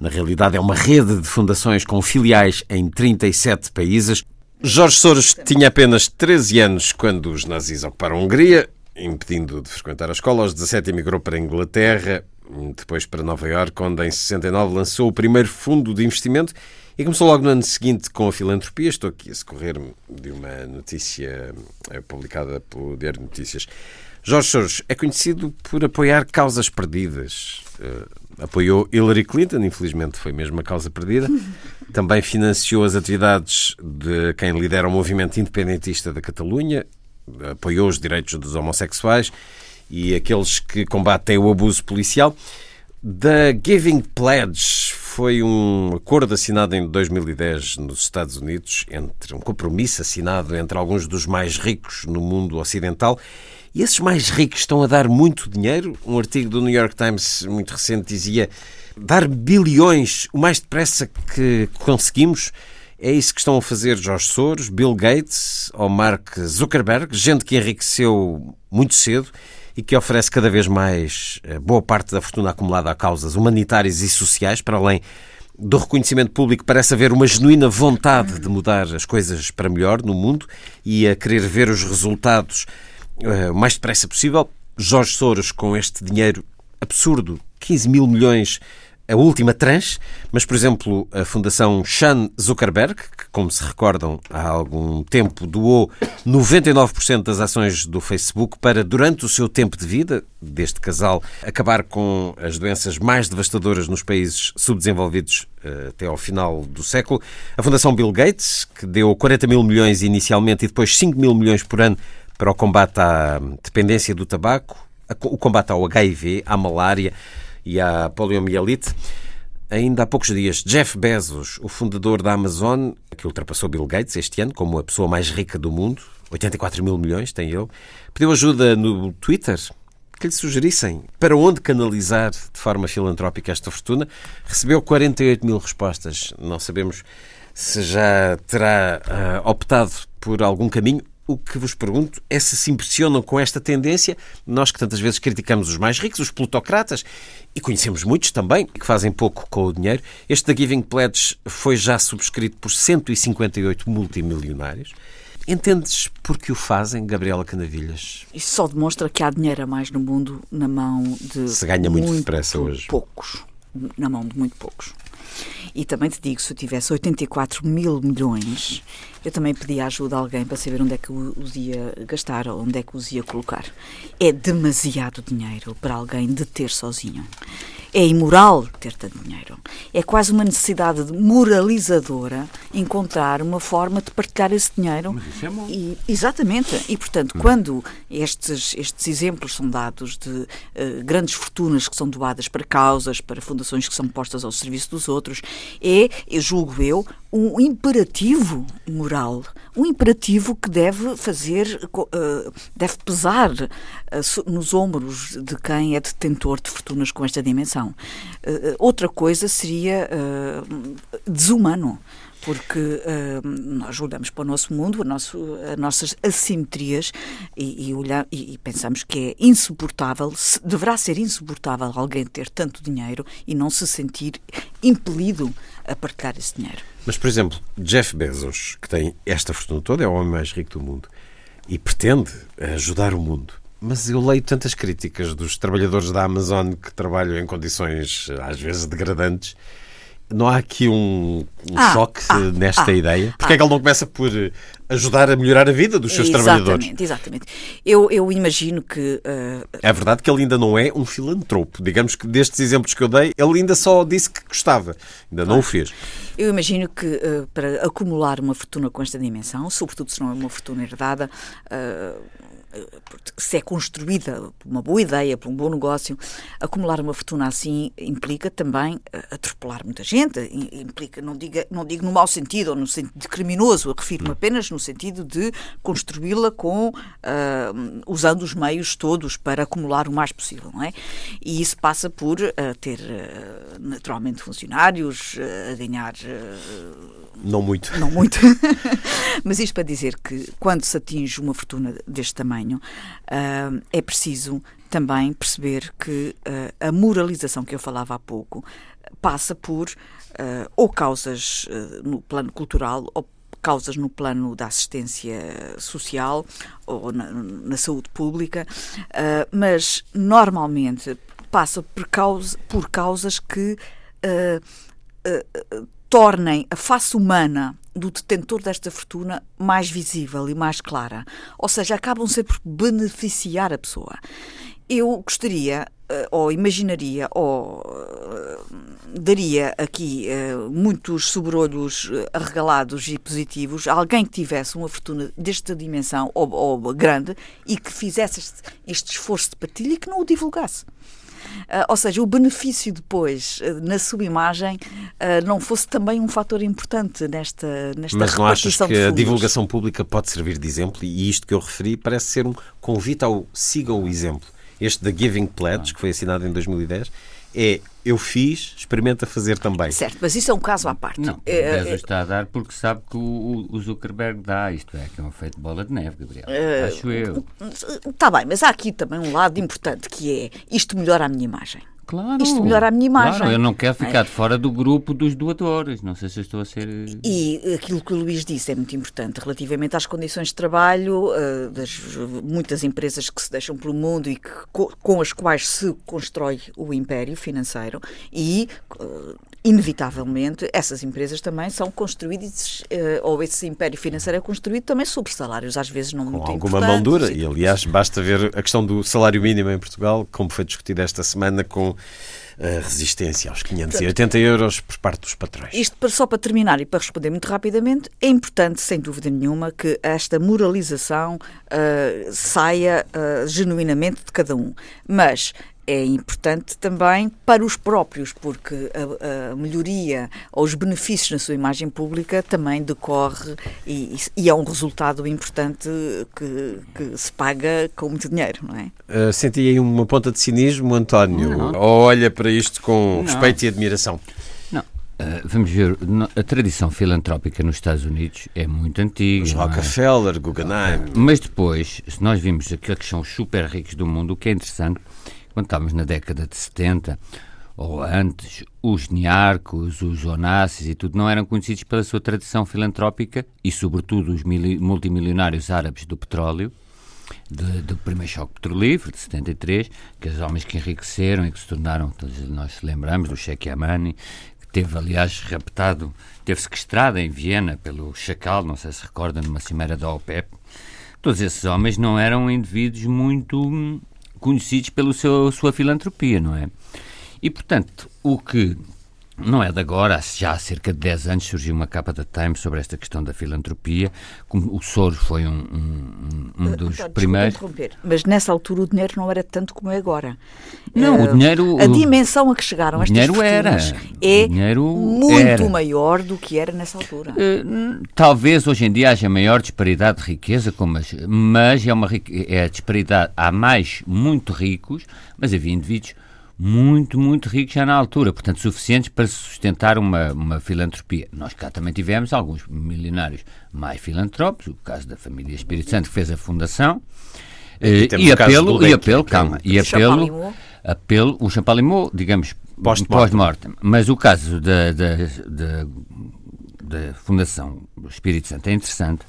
Na realidade, é uma rede de fundações com filiais em 37 países. Jorge Soros tinha apenas 13 anos quando os nazis ocuparam a Hungria, impedindo de frequentar a escola. Aos 17 emigrou para a Inglaterra, depois para Nova Iorque, onde em 69 lançou o primeiro fundo de investimento e começou logo no ano seguinte com a filantropia. Estou aqui a socorrer-me de uma notícia eh, publicada pelo Diário de Notícias. Jorge Soros é conhecido por apoiar causas perdidas. Uh, apoiou Hillary Clinton, infelizmente foi mesmo a causa perdida. [LAUGHS] Também financiou as atividades de quem lidera o movimento independentista da Catalunha, apoiou os direitos dos homossexuais e aqueles que combatem o abuso policial. The Giving Pledge foi um acordo assinado em 2010 nos Estados Unidos entre um compromisso assinado entre alguns dos mais ricos no mundo ocidental e esses mais ricos estão a dar muito dinheiro. Um artigo do New York Times muito recente dizia dar bilhões o mais depressa que conseguimos. É isso que estão a fazer Jorge Soros, Bill Gates ou Mark Zuckerberg, gente que enriqueceu muito cedo e que oferece cada vez mais eh, boa parte da fortuna acumulada a causas humanitárias e sociais, para além do reconhecimento público, parece haver uma genuína vontade de mudar as coisas para melhor no mundo e a querer ver os resultados o mais depressa possível. Jorge Soros, com este dinheiro absurdo, 15 mil milhões, a última tranche, mas, por exemplo, a Fundação Sean Zuckerberg, que, como se recordam, há algum tempo doou 99% das ações do Facebook para, durante o seu tempo de vida, deste casal, acabar com as doenças mais devastadoras nos países subdesenvolvidos uh, até ao final do século. A Fundação Bill Gates, que deu 40 mil milhões inicialmente e depois 5 mil milhões por ano para o combate à dependência do tabaco, o combate ao HIV, à malária e à poliomielite. Ainda há poucos dias, Jeff Bezos, o fundador da Amazon, que ultrapassou Bill Gates este ano como a pessoa mais rica do mundo, 84 mil milhões tem ele, pediu ajuda no Twitter que lhe sugerissem para onde canalizar de forma filantrópica esta fortuna. Recebeu 48 mil respostas. Não sabemos se já terá uh, optado por algum caminho o que vos pergunto é se se impressionam com esta tendência, nós que tantas vezes criticamos os mais ricos, os plutocratas, e conhecemos muitos também que fazem pouco com o dinheiro. Este da Giving Pledge foi já subscrito por 158 multimilionários. Entendes por que o fazem, Gabriela Canavilhas? Isso só demonstra que há dinheiro a mais no mundo na mão de. Se ganha muito, muito depressa hoje. Poucos. Na mão de muito poucos. E também te digo, se eu tivesse 84 mil milhões, eu também pedia ajuda a alguém para saber onde é que os ia gastar ou onde é que os ia colocar. É demasiado dinheiro para alguém de ter sozinho. É imoral ter tanto dinheiro. É quase uma necessidade moralizadora encontrar uma forma de partilhar esse dinheiro. Mas isso é bom. E, exatamente. E, portanto, hum. quando estes, estes exemplos são dados de uh, grandes fortunas que são doadas para causas, para fundações que são postas ao serviço dos outros, é, eu julgo eu, um imperativo moral, um imperativo que deve fazer, uh, deve pesar uh, nos ombros de quem é detentor de fortunas com esta dimensão. Uh, outra coisa seria desumano porque uh, nós olhamos para o nosso mundo, nosso, as nossas assimetrias e, e, e, e, pensamos que é insuportável, se, deverá ser insuportável alguém ter tanto dinheiro e não se sentir impelido a partilhar esse dinheiro. Mas, por exemplo, Jeff Bezos, que tem esta fortuna toda, é o homem mais rico do mundo e pretende ajudar o mundo. Mas eu leio tantas críticas dos trabalhadores da Amazon que trabalham em condições às vezes degradantes não há aqui um, um ah, choque ah, nesta ah, ideia? Porque é que ele não começa por ajudar a melhorar a vida dos seus exatamente, trabalhadores? Exatamente, eu, eu imagino que... Uh, é verdade que ele ainda não é um filantropo. Digamos que destes exemplos que eu dei, ele ainda só disse que gostava, ainda não o fez. Eu imagino que uh, para acumular uma fortuna com esta dimensão, sobretudo se não é uma fortuna herdada... Uh, se é construída por uma boa ideia, por um bom negócio, acumular uma fortuna assim implica também eh, atropelar muita gente, implica, não, diga, não digo no mau sentido ou no sentido criminoso, refiro-me apenas no sentido de construí-la com, uh, usando os meios todos para acumular o mais possível, não é? E isso passa por uh, ter uh, naturalmente funcionários, a ganhar não muito. Não muito. [LAUGHS] Mas isto para dizer que quando se atinge uma fortuna deste tamanho, uh, é preciso também perceber que uh, a moralização que eu falava há pouco passa por uh, ou causas no plano cultural ou causas no plano da assistência social ou na, na saúde pública, mas normalmente passa por, causa, por causas que tornem a face humana do detentor desta fortuna mais visível e mais clara. Ou seja, acabam sempre por beneficiar a pessoa. Eu gostaria, eh, ou imaginaria, ou eh, daria aqui eh, muitos sobrolhos arregalados e positivos a alguém que tivesse uma fortuna desta dimensão ou, grande e que fizesse este, este esforço de partilha e que não o divulgasse. Uh, ou seja, o benefício depois uh, na sua imagem uh, não fosse também um fator importante nesta, nesta Mas não achas que a divulgação pública pode servir de exemplo? E isto que eu referi parece ser um convite ao sigam o exemplo. Este da Giving Pledge, que foi assinado em 2010, é eu fiz, experimenta fazer também. Certo, mas isso é um caso à parte. Não, é, é, está a dar porque sabe que o, o, Zuckerberg dá, isto é, que é um feito bola de neve, Gabriel. É, Acho eu. Está bem, mas há aqui também um lado importante que é isto melhora a minha imagem. Claro. Isto melhora a minha imagem. Claro, eu não quero ficar é. de fora do grupo dos doadores. Não sei se estou a ser. E aquilo que o Luís disse é muito importante relativamente às condições de trabalho uh, das muitas empresas que se deixam pelo mundo e que, com as quais se constrói o império financeiro e uh, inevitavelmente, essas empresas também são construídas, uh, ou esse império financeiro é construído também sobre salários, às vezes não Com muito alguma mão dura. E, aliás, basta ver a questão do salário mínimo em Portugal, como foi discutido esta semana com a resistência aos 580 euros por parte dos patrões. Isto só para terminar e para responder muito rapidamente, é importante, sem dúvida nenhuma, que esta moralização uh, saia uh, genuinamente de cada um. Mas é importante também para os próprios, porque a, a, melhoria ou os benefícios na sua imagem pública também decorre e, e é um resultado importante que, que, se paga com muito dinheiro, não é? Uh, senti aí uma ponta de cinismo, António, não. ou olha para isto com não. respeito e admiração? Não. Uh, vamos ver, a tradição filantrópica nos Estados Unidos é muito antiga. Os? Rockefeller, é? Guggenheim. Mas depois, se nós vimos aqueles que são super ricos do mundo, o que é interessante quando estávamos na década de 70 ou antes, os Niarcos, os Onassis e tudo não eram conhecidos pela sua tradição filantrópica e, sobretudo, os multimilionários árabes do petróleo, de, do primeiro choque petrolífero de 73, que os homens que enriqueceram e que se tornaram, todos nós lembramos, do Sheikh Yamani, teve, aliás, raptado, teve sequestrado em Viena pelo Chacal, não sei se recorda, numa cimeira da OPEP. Todos esses homens não eram indivíduos muito conhecidos pela sua filantropia, não é? E, portanto, o que não é de agora, já há cerca de 10 anos surgiu uma capa da Times sobre esta questão da filantropia. O Soros foi um, um, um dos uh, primeiros. Mas nessa altura o dinheiro não era tanto como é agora. Não, uh, o dinheiro. A dimensão a que chegaram estas dinheiro era. é dinheiro muito era. maior do que era nessa altura. Uh, talvez hoje em dia haja maior disparidade de riqueza, como, mas é uma é a disparidade. Há mais muito ricos, mas havia indivíduos muito, muito ricos já na altura, portanto suficientes para sustentar uma, uma filantropia. Nós cá também tivemos alguns milionários mais filantrópicos, o caso da família Espírito Santo que fez a fundação, e, e apelo, e apelo, calma, e apelo, apelo, o Champalimau, digamos, pós-mortem. Pós Mas o caso da, da, da, da Fundação Espírito Santo é interessante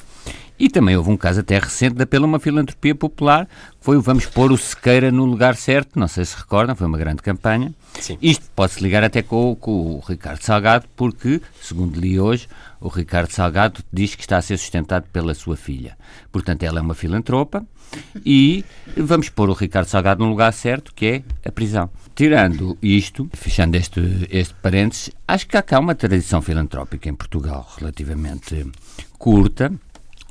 E também houve um caso até recente de apelo a uma filantropia popular, foi o Vamos Pôr o Sequeira no Lugar Certo, não sei se recordam, foi uma grande campanha. Sim. Isto pode-se ligar até com, com, o Ricardo Salgado, porque, segundo li hoje, o Ricardo Salgado diz que está a ser sustentado pela sua filha. Portanto, ela é uma filantropa e vamos pôr o Ricardo Salgado no lugar certo, que é a prisão. Tirando isto, fechando este, este parênteses, acho que há cá uma tradição filantrópica em Portugal relativamente curta.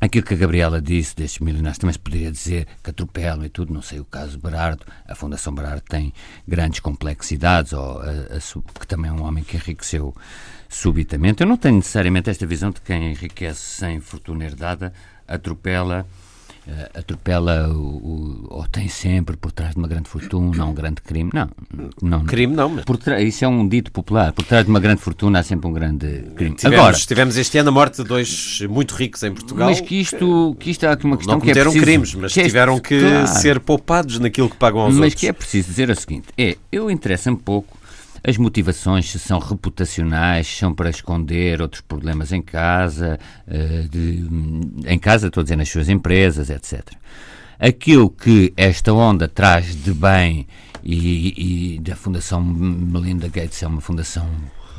Aquilo que a Gabriela disse destes milionários também se poderia dizer que atropelam e tudo, não sei o caso Berardo, a Fundação Berardo tem grandes complexidades, ou a, a, que também é um homem que enriqueceu subitamente. Eu não tenho necessariamente esta visão de quem enriquece sem fortuna herdada atropela atropela o, o, ou tem sempre por trás de uma grande fortuna um grande crime. Não, não. Crime não, mas... Por isso é um dito popular. Por trás de uma grande fortuna há sempre um grande crime. Tivemos, Agora, tivemos este ano a morte de dois muito ricos em Portugal. Mas que isto, que isto há aqui uma questão não que é preciso... crimes, mas que é, tiveram que claro, ser poupados naquilo que pagam aos mas outros. Mas que é preciso dizer o seguinte, é, eu interessa-me pouco as motivações são reputacionais, são para esconder outros problemas em casa, eh, de, em casa, estou a dizer, nas suas empresas, etc. Aquilo que esta onda traz de bem e, e da Fundação Melinda Gates é uma fundação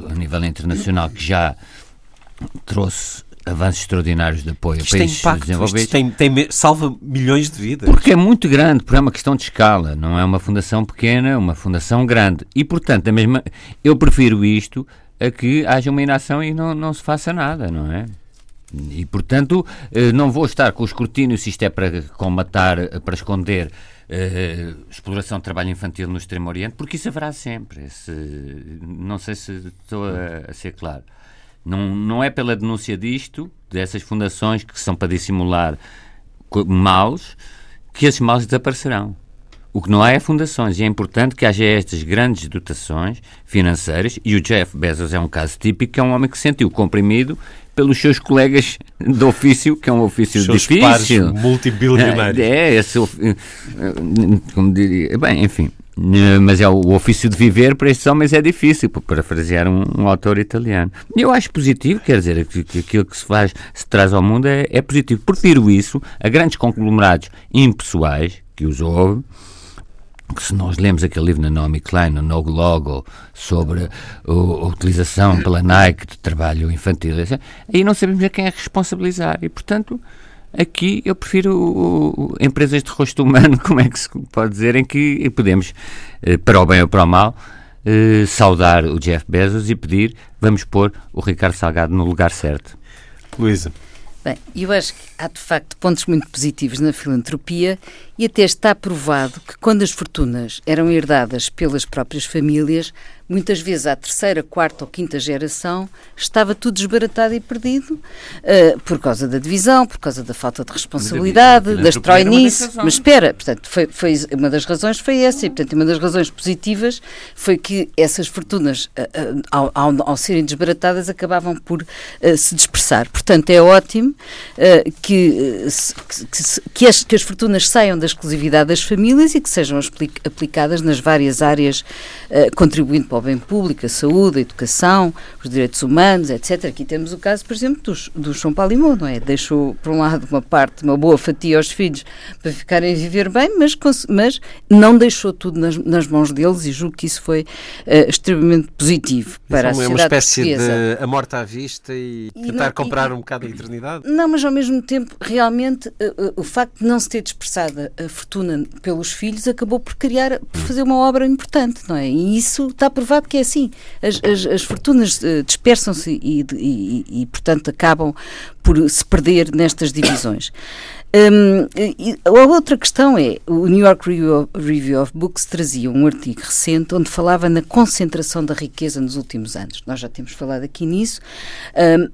a nível internacional que já trouxe avanços extraordinários de apoio isto a países impacto, desenvolvidos. Isto tem, tem, salva milhões de vidas. Porque é muito grande, porque é uma questão de escala, não é uma fundação pequena, é uma fundação grande. E, portanto, a mesma, eu prefiro isto a que haja uma inação e não, não se faça nada, não é? E, portanto, eh, não vou estar com o escrutínio se isto é para combatar, para esconder Uh, exploração de trabalho infantil no Extremo Oriente, porque isso haverá sempre. Esse, não sei se estou a, a, ser claro. Não, não é pela denúncia disto, dessas fundações que são para dissimular maus, que esses maus desaparecerão. O que não há é fundações e é importante que haja estas grandes dotações financeiras e o Jeff Bezos é um caso típico, que é um homem que se sentiu comprimido pelos seus colegas de ofício, que é um ofício seus difícil. Pares multibilionários. É, esse, como diria, bem, enfim, eh, mas é o, ofício de viver para estes homens é difícil, para parafrasear um, um autor italiano. Eu acho positivo, quer dizer, que, que aquilo que se faz, se traz ao mundo é, é positivo. Prefiro isso a grandes conglomerados impessoais, que os houve, que se nós lemos aquele livro na Naomi Klein, o No Logo, sobre a utilização pela Nike de trabalho infantil, aí não sabemos a quem é responsabilizar. E, portanto, Aqui eu prefiro o, o, empresas de rosto humano, [LAUGHS] como é que se pode dizer, em que podemos, eh, para o bem ou para o mal, eh, saudar o Jeff Bezos e pedir vamos pôr o Ricardo Salgado no lugar certo. Luísa. Bem, eu acho que há de facto pontos muito positivos na filantropia e até está provado que quando as fortunas eram herdadas pelas próprias famílias, muitas vezes à terceira, quarta ou quinta geração, estava tudo desbaratado e perdido uh, por causa da divisão, por causa da falta de responsabilidade, das troinices. Mas espera, portanto, foi, foi, uma das razões foi essa, e portanto, uma das razões positivas foi que essas fortunas, uh, uh, ao, ao, ao, serem desbaratadas, acabavam por se dispersar. Portanto, é ótimo que, que, que, as, que as fortunas saiam da exclusividade das famílias e que sejam aplicadas nas várias áreas, contribuindo para bem público, a saúde, a educação, os direitos humanos, etc. Aqui temos o caso, por exemplo, do, do João Palimão, não é? Deixou, por um lado, uma parte, uma boa fatia aos filhos para ficarem a viver bem, mas, mas não deixou tudo nas, nas mãos deles e julgo que isso foi uh, extremamente positivo para isso a sociedade É uma espécie portuguesa. de a morte à vista e, e tentar não, comprar e, um bocado a eternidade? Não, mas ao mesmo tempo, realmente, uh, uh, o facto de não se ter dispersado a fortuna pelos filhos acabou por criar, por fazer uma obra importante, não é? E isso está provado provado que é assim. As, as, as fortunas uh, dispersam-se e, e, e, portanto, acabam por se perder nestas divisões. Um, a outra questão é, o New York Review of Books trazia um artigo recente onde falava na concentração da riqueza nos últimos anos. Nós já temos falado aqui nisso.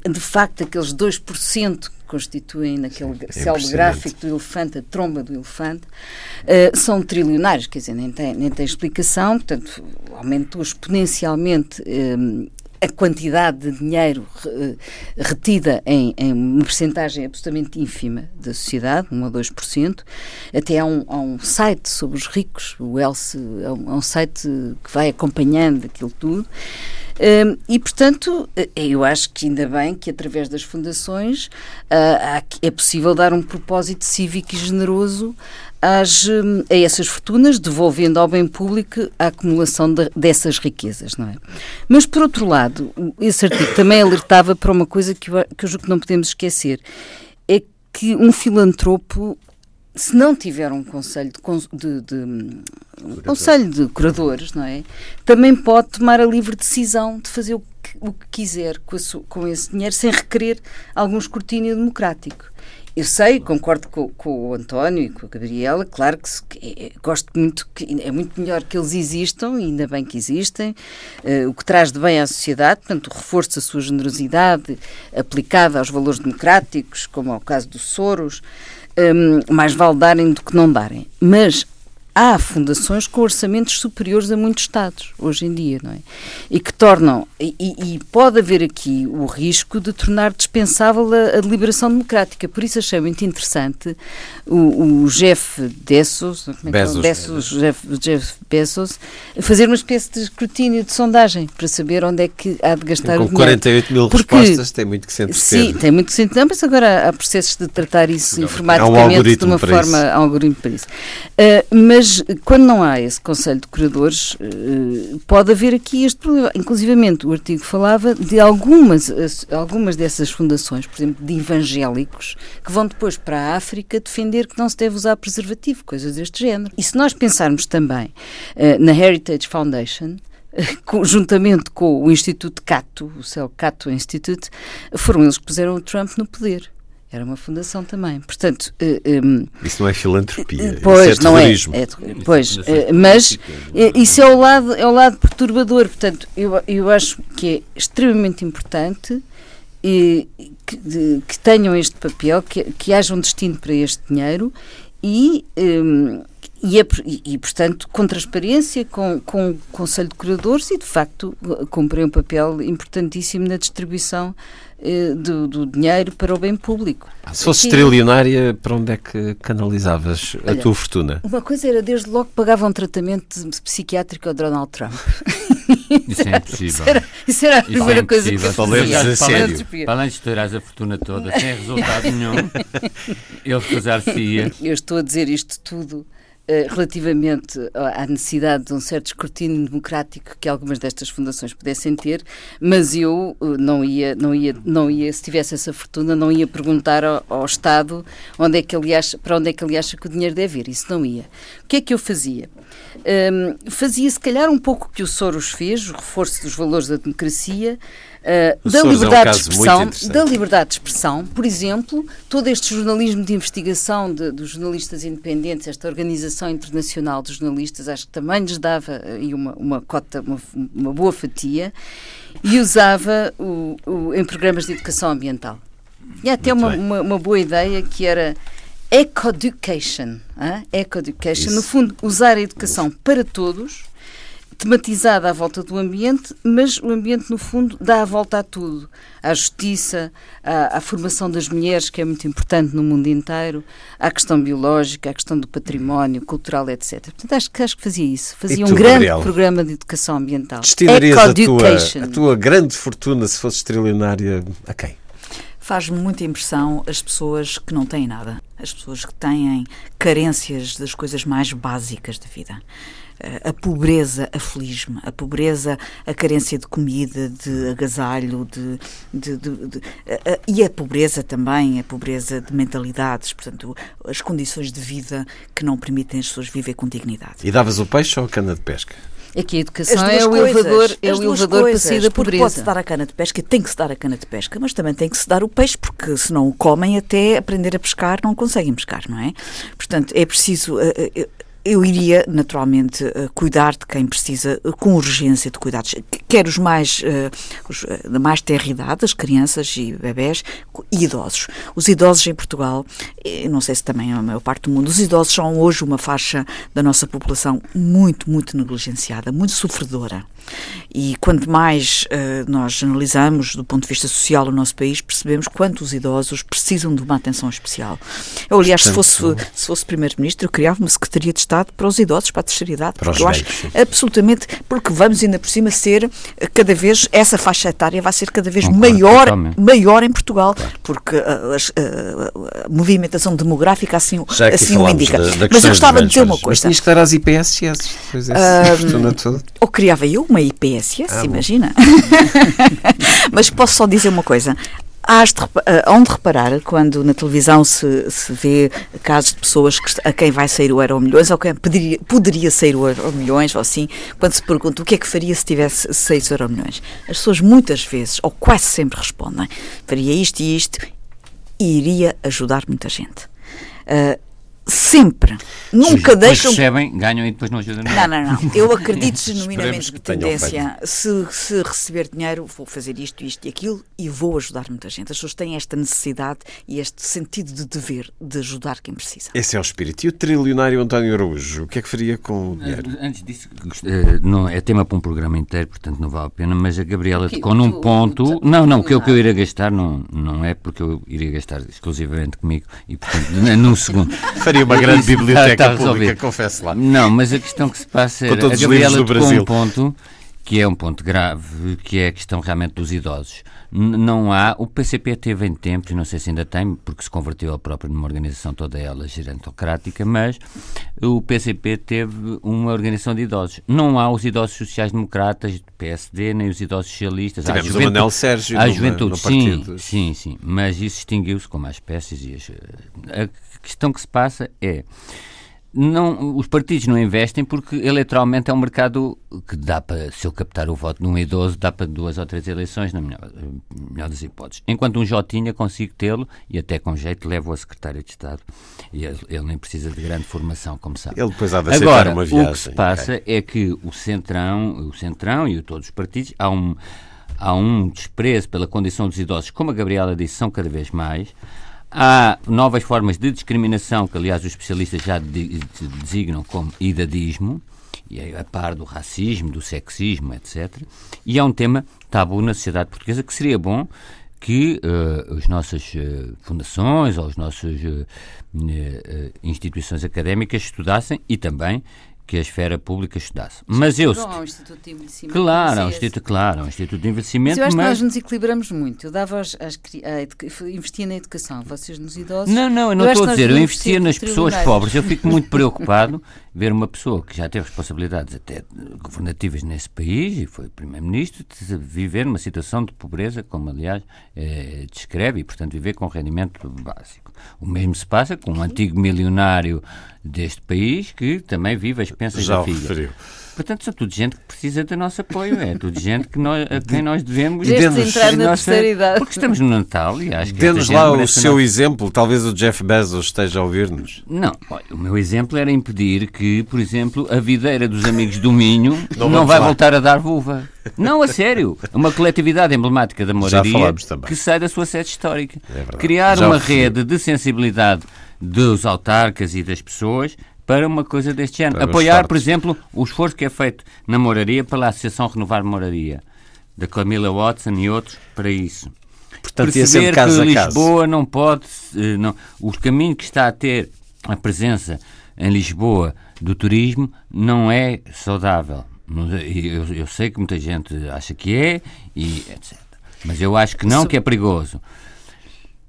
Um, de facto, aqueles 2% que constituem naquele é célebre gráfico do elefante, a tromba do elefante, uh, são trilionários, quer dizer, nem tem, nem tem explicação, portanto, aumentou exponencialmente um, a quantidade de dinheiro eh, retida em, em uma percentagem absolutamente ínfima da sociedade, 1 a 2%. Até há um, há um site sobre os ricos, o Else, é um, é um site que vai acompanhando aquilo tudo. Um, e, portanto, eh, eu acho que ainda bem que através das fundações uh, é possível dar um propósito cívico e generoso às, hum, a essas fortunas, devolvendo ao bem público a acumulação de, dessas riquezas, não é? Mas, por outro lado, esse artigo também alertava para uma coisa que eu, que eu julgo que não podemos esquecer, é que um filantropo se não tiver um conselho de, de, de um conselho de curadores, não é? Também pode tomar a livre decisão de fazer o que, o que quiser com, com, esse dinheiro sem requerer algum escrutínio democrático. Eu sei, concordo com, com, o António e com a Gabriela, claro que, é, gosto muito, que é muito melhor que eles existam, e ainda bem que existem, uh, o que traz de bem à sociedade, portanto, o reforço da sua generosidade aplicada aos valores democráticos, como é o caso do Soros, um, mais vale darem do que não darem. Mas há fundações com orçamentos superiores a muitos Estados, hoje em dia, não é? E que tornam, e, e pode haver aqui o risco de tornar dispensável a, a deliberação democrática. Por isso achei muito interessante o, o Jeff Bezos, é Bezos, Bezos Jeff, Jeff, Bezos, fazer uma espécie de escrutínio de sondagem para saber onde é que há de gastar com o dinheiro. Com 48 mil Porque, respostas tem muito que se. Sim, tem muito que se entreter, mas agora há processos de tratar isso informaticamente um de uma forma, um algoritmo para isso. Uh, mas mas quando não há esse Conselho de Curadores, eh, pode haver aqui este problema. Inclusivamente, o artigo falava de algumas, algumas dessas fundações, por exemplo, de evangélicos, que vão depois para a África defender que não se deve usar preservativo, coisas deste género. E se nós pensarmos também eh, na Heritage Foundation, [LAUGHS] juntamente com o Instituto Cato, o Cell Cato Institute, foram eles que puseram o Trump no poder. Era uma fundação também. Portanto, uh, eh, um, isso não é filantropia, pois, isso é não é, é, pois, uh, mas uh, isso é o lado é o lado perturbador. Portanto, eu, eu acho que é extremamente importante que, de, que, tenham este papel, que, que haja um destino para este dinheiro e um, ehm, e, é, e, portanto, com transparência, com, com o Conselho de Curadores e, de facto, cumprem um papel importantíssimo na distribuição eh, do, do, dinheiro para o bem público. Se fosses trilionária, para onde é que canalizavas a Olha, tua fortuna? Uma coisa era, desde logo, pagavam um tratamento psiquiátrico ao Donald Trump. [LAUGHS] Isso é impossível. Isso era, isso era a primeira é coisa que eu fazia. a sério. Além de estourar a fortuna toda, sem resultado nenhum, [LAUGHS] ele recusar-se-ia. Eu estou a dizer isto tudo eh, relativamente à necessidade de um certo escrutínio democrático que algumas destas fundações pudessem ter, mas eu eh, não ia, não ia, não ia, se tivesse essa fortuna, não ia perguntar ao, ao Estado onde é que ele acha, para onde é que ele acha que o dinheiro deve ir. Isso não ia. O que é que eu fazia? Um, fazia se calhar um pouco o que o Soros fez, o reforço dos valores da democracia, uh, da liberdade é um de expressão, da liberdade de expressão, por exemplo, todo este jornalismo de investigação de, dos jornalistas independentes, esta organização internacional dos jornalistas, acho que também lhes dava aí uma, uma cota, uma, uma boa fatia, e usava o, o, em programas de educação ambiental. E até uma, uma, uma boa ideia que era Ecoeducation. Ecoeducation, no fundo, usar a educação para todos, tematizada à volta do ambiente, mas o ambiente, no fundo, dá a volta a tudo. À justiça, à, à, formação das mulheres, que é muito importante no mundo inteiro, à questão biológica, à questão do património cultural, etc. Portanto, acho, acho que fazia isso. Fazia tu, um grande Gabriel, programa de educação ambiental. Destinarias a tua, a tua grande fortuna, se fosses trilionária, a quem? Faz-me muita impressão as pessoas que não têm nada, as pessoas que têm carências das coisas mais básicas da vida. A pobreza aflige-me, a pobreza, a carência de comida, de agasalho, de, de, de, de a, a, e a pobreza também, a pobreza de mentalidades, portanto, as condições de vida que não permitem as pessoas viver com dignidade. E davas o peixe ou a cana de pesca? É que a educação é o elevador, é o elevador coisas, para sair da pobreza. Pode-se dar a cana de pesca, tem que se dar a cana de pesca, mas também tem que se dar o peixe, porque se não o comem até aprender a pescar, não conseguem pescar, não é? Portanto, é preciso. Uh, uh, eu iria, naturalmente, uh, cuidar de quem precisa uh, com urgência de cuidados, quer os mais, uh, os, da mais terra idade, as crianças e bebés, e idosos. Os idosos em Portugal, não sei se também a maior parte do mundo, os idosos são hoje uma faixa da nossa população muito, muito negligenciada, muito sofredora. E quanto mais uh, nós analisamos do ponto de vista social o nosso país, percebemos quanto os idosos precisam de uma atenção especial. Eu, aliás, Portanto, se fosse, se fosse Primeiro-Ministro, eu criava uma Secretaria de Estado para os idosos, para a terceira idade. Para os eu velhos, acho absolutamente, porque vamos ainda por cima ser eh, cada vez, essa faixa etária vai ser cada vez Concordo maior, totalmente. maior em Portugal, porque ah, as- ah, a movimentação demográfica assim, assim o indica. da- da Mas eu gostava de dizer uma mas- Mas coisa. tinhas que dar às IPSS. Pois é, fortuna [LAUGHS] toda. Ou criava eu uma IPSS, Ah, imagina. [LAUGHS] Mas posso só dizer uma coisa. Hás de, repa- ah, hão de reparar quando na televisão se, se vê casos de pessoas que, a quem vai sair o Euro Milhões ou quem poderia, poderia sair o Euro Milhões ou assim, quando se pergunta o que é que faria se tivesse o Euro Milhões. As pessoas muitas vezes, ou quase sempre respondem, faria isto e isto e iria ajudar muita gente. Ah, sempre. Nunca Depois deixam recebem, ganham e depois não ajudam não, não, não. Eu acredito [LAUGHS] genuinamente que tendência. Se, se receber dinheiro, vou fazer isto, isto e aquilo e vou ajudar muita gente. As pessoas têm esta necessidade e este sentido de dever de ajudar quem precisa. Esse é o espírito. E o trilionário António Araújo, o que é que faria com o dinheiro? Antes disso, eh, não, é tema para um programa inteiro, portanto não vale a pena, mas a Gabriela tocou num ponto. tu- Não, não, o que eu, que eu iria gastar não, não é porque eu iria gastar exclusivamente comigo e, portanto, [LAUGHS] num segundo. Faria uma grande biblioteca está pública, confesse lá. Não, mas a questão que se passa é. A livros Gabriela tocou um ponto que é um ponto grave, que é a questão realmente dos idosos. Não há. O PCP teve em tempos, não sei se ainda tem, porque se converteu a própria numa organização toda ela gerontocrática, mas o PCP teve uma organização de idosos. Não há os idosos sociais-democratas do PSD, nem os idosos socialistas. Tivemos o juventude- Manel Sérgio a juventude, no sim, sim, sim, mas isso extinguiu-se como as espécies e as, a questão que se passa é não, os partidos não investem porque eleitoralmente é um mercado que dá para, se eu captar o voto de um idoso, dá para duas ou três eleições, na melhor, melhor das hipóteses. Enquanto um Jotinha consigo tê-lo e até com jeito levo a secretário de Estado. E ele, ele nem precisa de grande formação, como sabe. Ele depois há de aceitar Agora, uma o viagem. que se passa é que o Centrão, o Centrão e o- todos os partidos, há um, há um desprezo pela condição dos idosos, como a Gabriela disse, são cada vez mais. Há novas formas de discriminação, que aliás os especialistas já de- de- designam como idadismo, e é a par do racismo, do sexismo, etc. E é um tema tabu na sociedade portuguesa que seria bom que eh, as nossas eh, fundações ou as nossas eh, instituições académicas estudassem e também que a esfera pública estudasse. Mas eu, Bom, há um Instituto de Envelhecimento. claro, há um instituto, claro, há um instituto de Mas investimento, eu acho que mas nós nos equilibramos muito. Eu dava cri- à educa- investia na educação, vocês nos idosos. Não, não, eu não estou que a dizer, eu investia nas pessoas pobres. Eu fico muito [LAUGHS] preocupado ver uma pessoa que já teve responsabilidades até governativas nesse país e foi primeiro-ministro, viver numa situação de pobreza, como aliás eh, descreve, e portanto viver com rendimento básico. O mesmo se passa com um antigo milionário deste país que também vive as pensas Já da filha. referiu. Portanto, são tudo gente que precisa do nosso apoio, é tudo gente que nós, a quem nós devemos. Desde Dê-nos- entrar na nossa- terceira idade. Porque estamos no Natal e acho que. Dê-nos gente lá o seu nosso- exemplo. Talvez o Jeff Bezos esteja a ouvir-nos. Não, olha, o meu exemplo era impedir que, por exemplo, a videira dos amigos do Minho [LAUGHS] Não não, vai lá. voltar a dar vulva. Não, a sério. Uma coletividade emblemática da moraria falámos também. que sai da sua sede histórica. verdade. Criar Já uma rede de sensibilidade dos autarcas e das pessoas para uma coisa deste género. Para Apoiar, por exemplo, o esforço que é feito na moraria pela Associação Renovar Moraria, da Camila Watson e outros, para isso Portanto, ia ser perceber caso que a caso. Lisboa não pode, eh, não, o caminho que está a ter a presença em Lisboa do turismo não é saudável. Eu, eu sei que muita gente acha que é e etc. Mas eu acho que não, que é perigoso.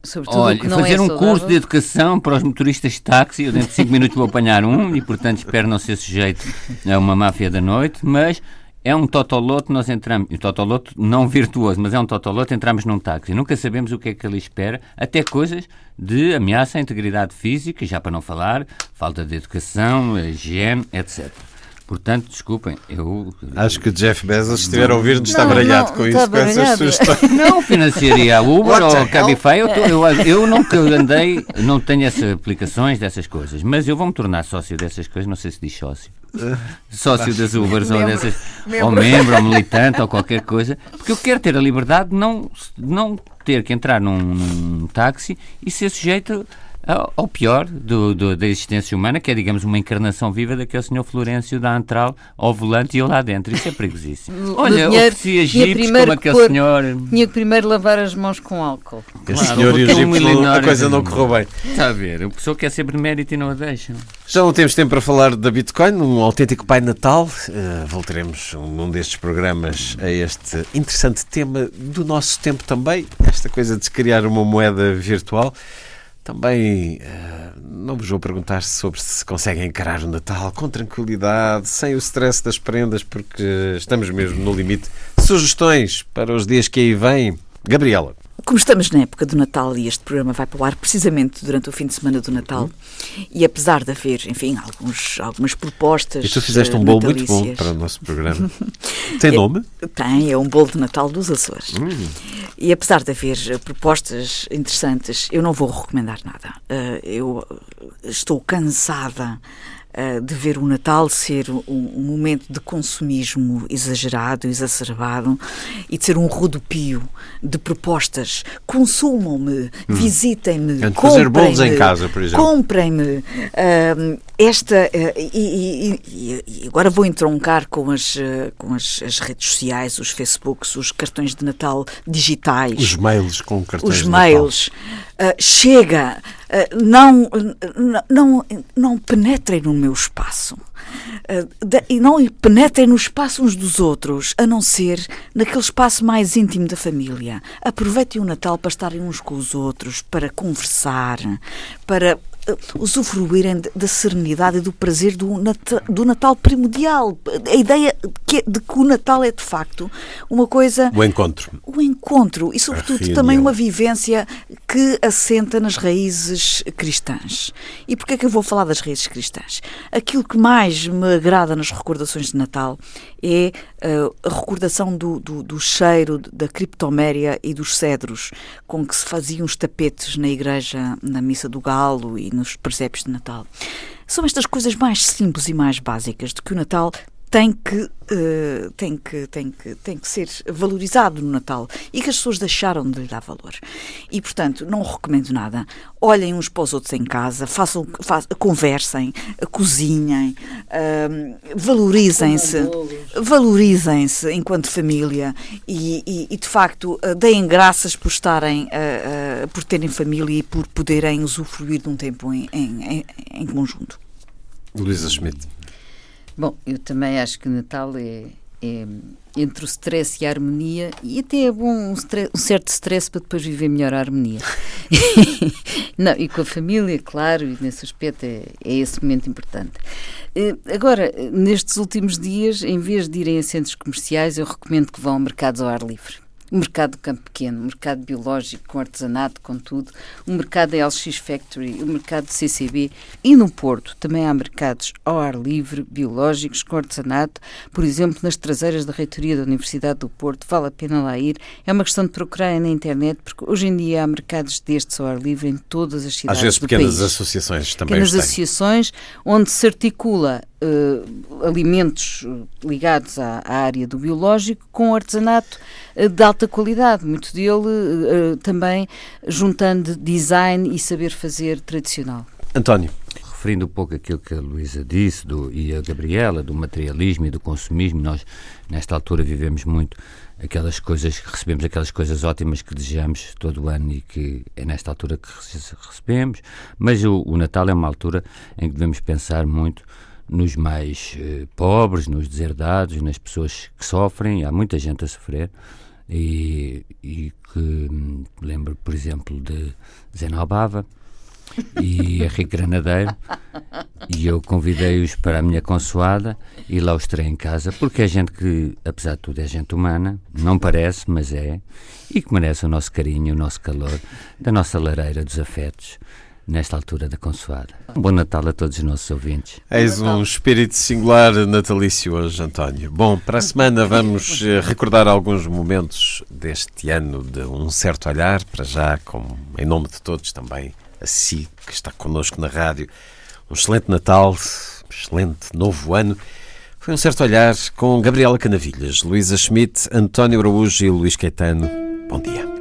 Sobretudo Olha, que não fazer é um saudável. curso de educação para os motoristas de táxi, eu dentro de 5 minutos vou apanhar um e, portanto, espero não ser sujeito a uma máfia da noite, mas é um totoloto, nós entramos, um totoloto não virtuoso, mas é um totoloto, entramos num táxi, nunca sabemos o que é que ali espera, até coisas de ameaça à integridade física, já para não falar, falta de educação, higiene, etc. Portanto, desculpem, eu... Acho que o Jeff Bezos, se estiver a ouvir-nos, está Não, baralhado não, com isso, com essas sugestões. [LAUGHS] Não financiaria a Uber ou a Cabify. Eu, tô- eu, eu nunca andei, não tenho essas aplicações dessas coisas, mas eu vou-me tornar sócio dessas coisas, não sei se diz sócio. [LAUGHS] Sócio das Ubers ou Membro. dessas, Membro. ou membro, ou [LAUGHS] militante, ou qualquer coisa, porque eu quero ter a liberdade de não, não ter que entrar num, num táxi e ser sujeito ao pior do, do, da existência humana, que é, digamos, uma encarnação viva daquele senhor Florencio da Antral ao volante e eu lá dentro. Isso é perigosíssimo. [LAUGHS] Olha, oferecia jipes como aquele pôr, senhor. Tinha que primeiro lavar as mãos com álcool. Claro, Esse senhor e o jipe, a coisa não correu bem. Está a ver, a pessoa quer ser benemérito e não a deixa. Já não temos tempo para falar da Bitcoin, um autêntico Pai Natal. Uh, voltaremos num destes programas a este interessante tema do nosso tempo também, esta coisa de se criar uma moeda virtual. Também uh, não vos vou perguntar sobre se conseguem encarar o Natal com tranquilidade, sem o stress das prendas, porque estamos mesmo no limite. Sugestões para os dias que aí vêm? Gabriela. Como estamos na época do Natal e este programa vai para o ar precisamente durante o fim de semana do Natal, uhum. e apesar de haver, enfim, alguns, algumas propostas. E tu fizeste um bolo muito bom para o nosso programa. [LAUGHS] Tem nome? É, tem, é um bolo de Natal dos Açores. Hum. E apesar de haver propostas interessantes, eu não vou recomendar nada. Uh, eu estou cansada eh, de ver o Natal ser um, um, momento de consumismo exagerado, exacerbado e de ser um rodopio de propostas. Consumam-me, hum. visitem-me, fazer bolos em casa, por exemplo. Comprem-me. Uh, esta uh, e, e, e, agora vou entroncar com as uh, com as, as, redes sociais, os Facebooks, os cartões de Natal digitais, os mails com cartões os de mails. Natal. chega, não, não não penetrem no meu espaço. E não penetrem no espaço uns dos outros, a não ser naquele espaço mais íntimo da família. Aproveitem o Natal para estarem uns com os outros, para conversar, para usufruírem da serenidade e do prazer do Natal, do Natal primordial. A ideia de que, de que, o Natal é de facto uma coisa. O encontro. O encontro e, sobretudo, também uma vivência que assenta nas raízes cristãs. E porquê é que eu vou falar das raízes cristãs? Aquilo que mais me agrada nas recordações de Natal é uh, a recordação do, do, do, cheiro da criptoméria e dos cedros com que se faziam os tapetes na igreja, na missa do galo e nos presépios de Natal. São estas coisas mais simples e mais básicas de que o Natal tem que, uh, tem, que, tem, que, tem que ser valorizado no Natal e que as pessoas deixaram de lhe dar valor. E, portanto, não recomendo nada. Olhem uns para os outros em casa, façam, façam conversem, cozinhem, uh, valorizem-se, valorizem-se enquanto família e, e, e, de facto, uh, deem graças por estarem, por terem família e por poderem usufruir de um tempo em, em, em, em conjunto. Luísa Schmidt. Bom, eu também acho que Natal é, é entre o stress e a harmonia, e até é bom um, stress, um certo stress para depois viver melhor a harmonia. [LAUGHS] Não, e com a família, claro, e nesse aspecto é, é esse momento importante. Eh, agora, nestes últimos dias, em vez de irem a centros comerciais, eu recomendo que vão a mercados ao ar livre mercado do campo pequeno, o mercado biológico com artesanato, com tudo, o mercado da LX Factory, o mercado do CCB e no Porto também há mercados ao ar livre, biológicos, com artesanato, por exemplo, nas traseiras da reitoria da Universidade do Porto, vale a pena lá ir. É uma questão de procurarem na internet, porque hoje em dia há mercados destes ao ar livre em todas as cidades Às vezes do pequenas país. associações também Pequenas associações onde se articula alimentos ligados à, à, área do biológico com artesanato uh, de alta qualidade, muito dele uh, também juntando design e saber fazer tradicional. António. Referindo um pouco aquilo que a Luísa disse do, e a Gabriela, do materialismo e do consumismo, nós nesta altura vivemos muito aquelas coisas que recebemos, aquelas coisas ótimas que desejamos todo o ano e que é nesta altura que recebemos, mas o, o Natal é uma altura em que devemos pensar muito nos mais eh, pobres, nos deserdados, nas pessoas que sofrem, há muita gente a sofrer, e, e que hum, lembro, por exemplo, de Zé Nobava e Henrique Granadeiro, e eu convidei-os para a minha consoada e lá os terei em casa, porque é gente que, apesar de tudo, é gente humana, não parece, mas é, e que merece o nosso carinho, o nosso calor, da nossa lareira dos afetos nesta altura da consoada. Um bom Natal a todos os nossos ouvintes. Eis um espírito singular natalício hoje, António. Bom, para a semana vamos [LAUGHS] eh, recordar alguns momentos deste ano de um certo olhar, para já, como em nome de todos também, a si que está connosco na rádio. Um excelente Natal, excelente novo ano. Foi um certo olhar com Gabriela Canavilhas, Luísa Schmidt, António Araújo e Luís Caetano. Bom dia.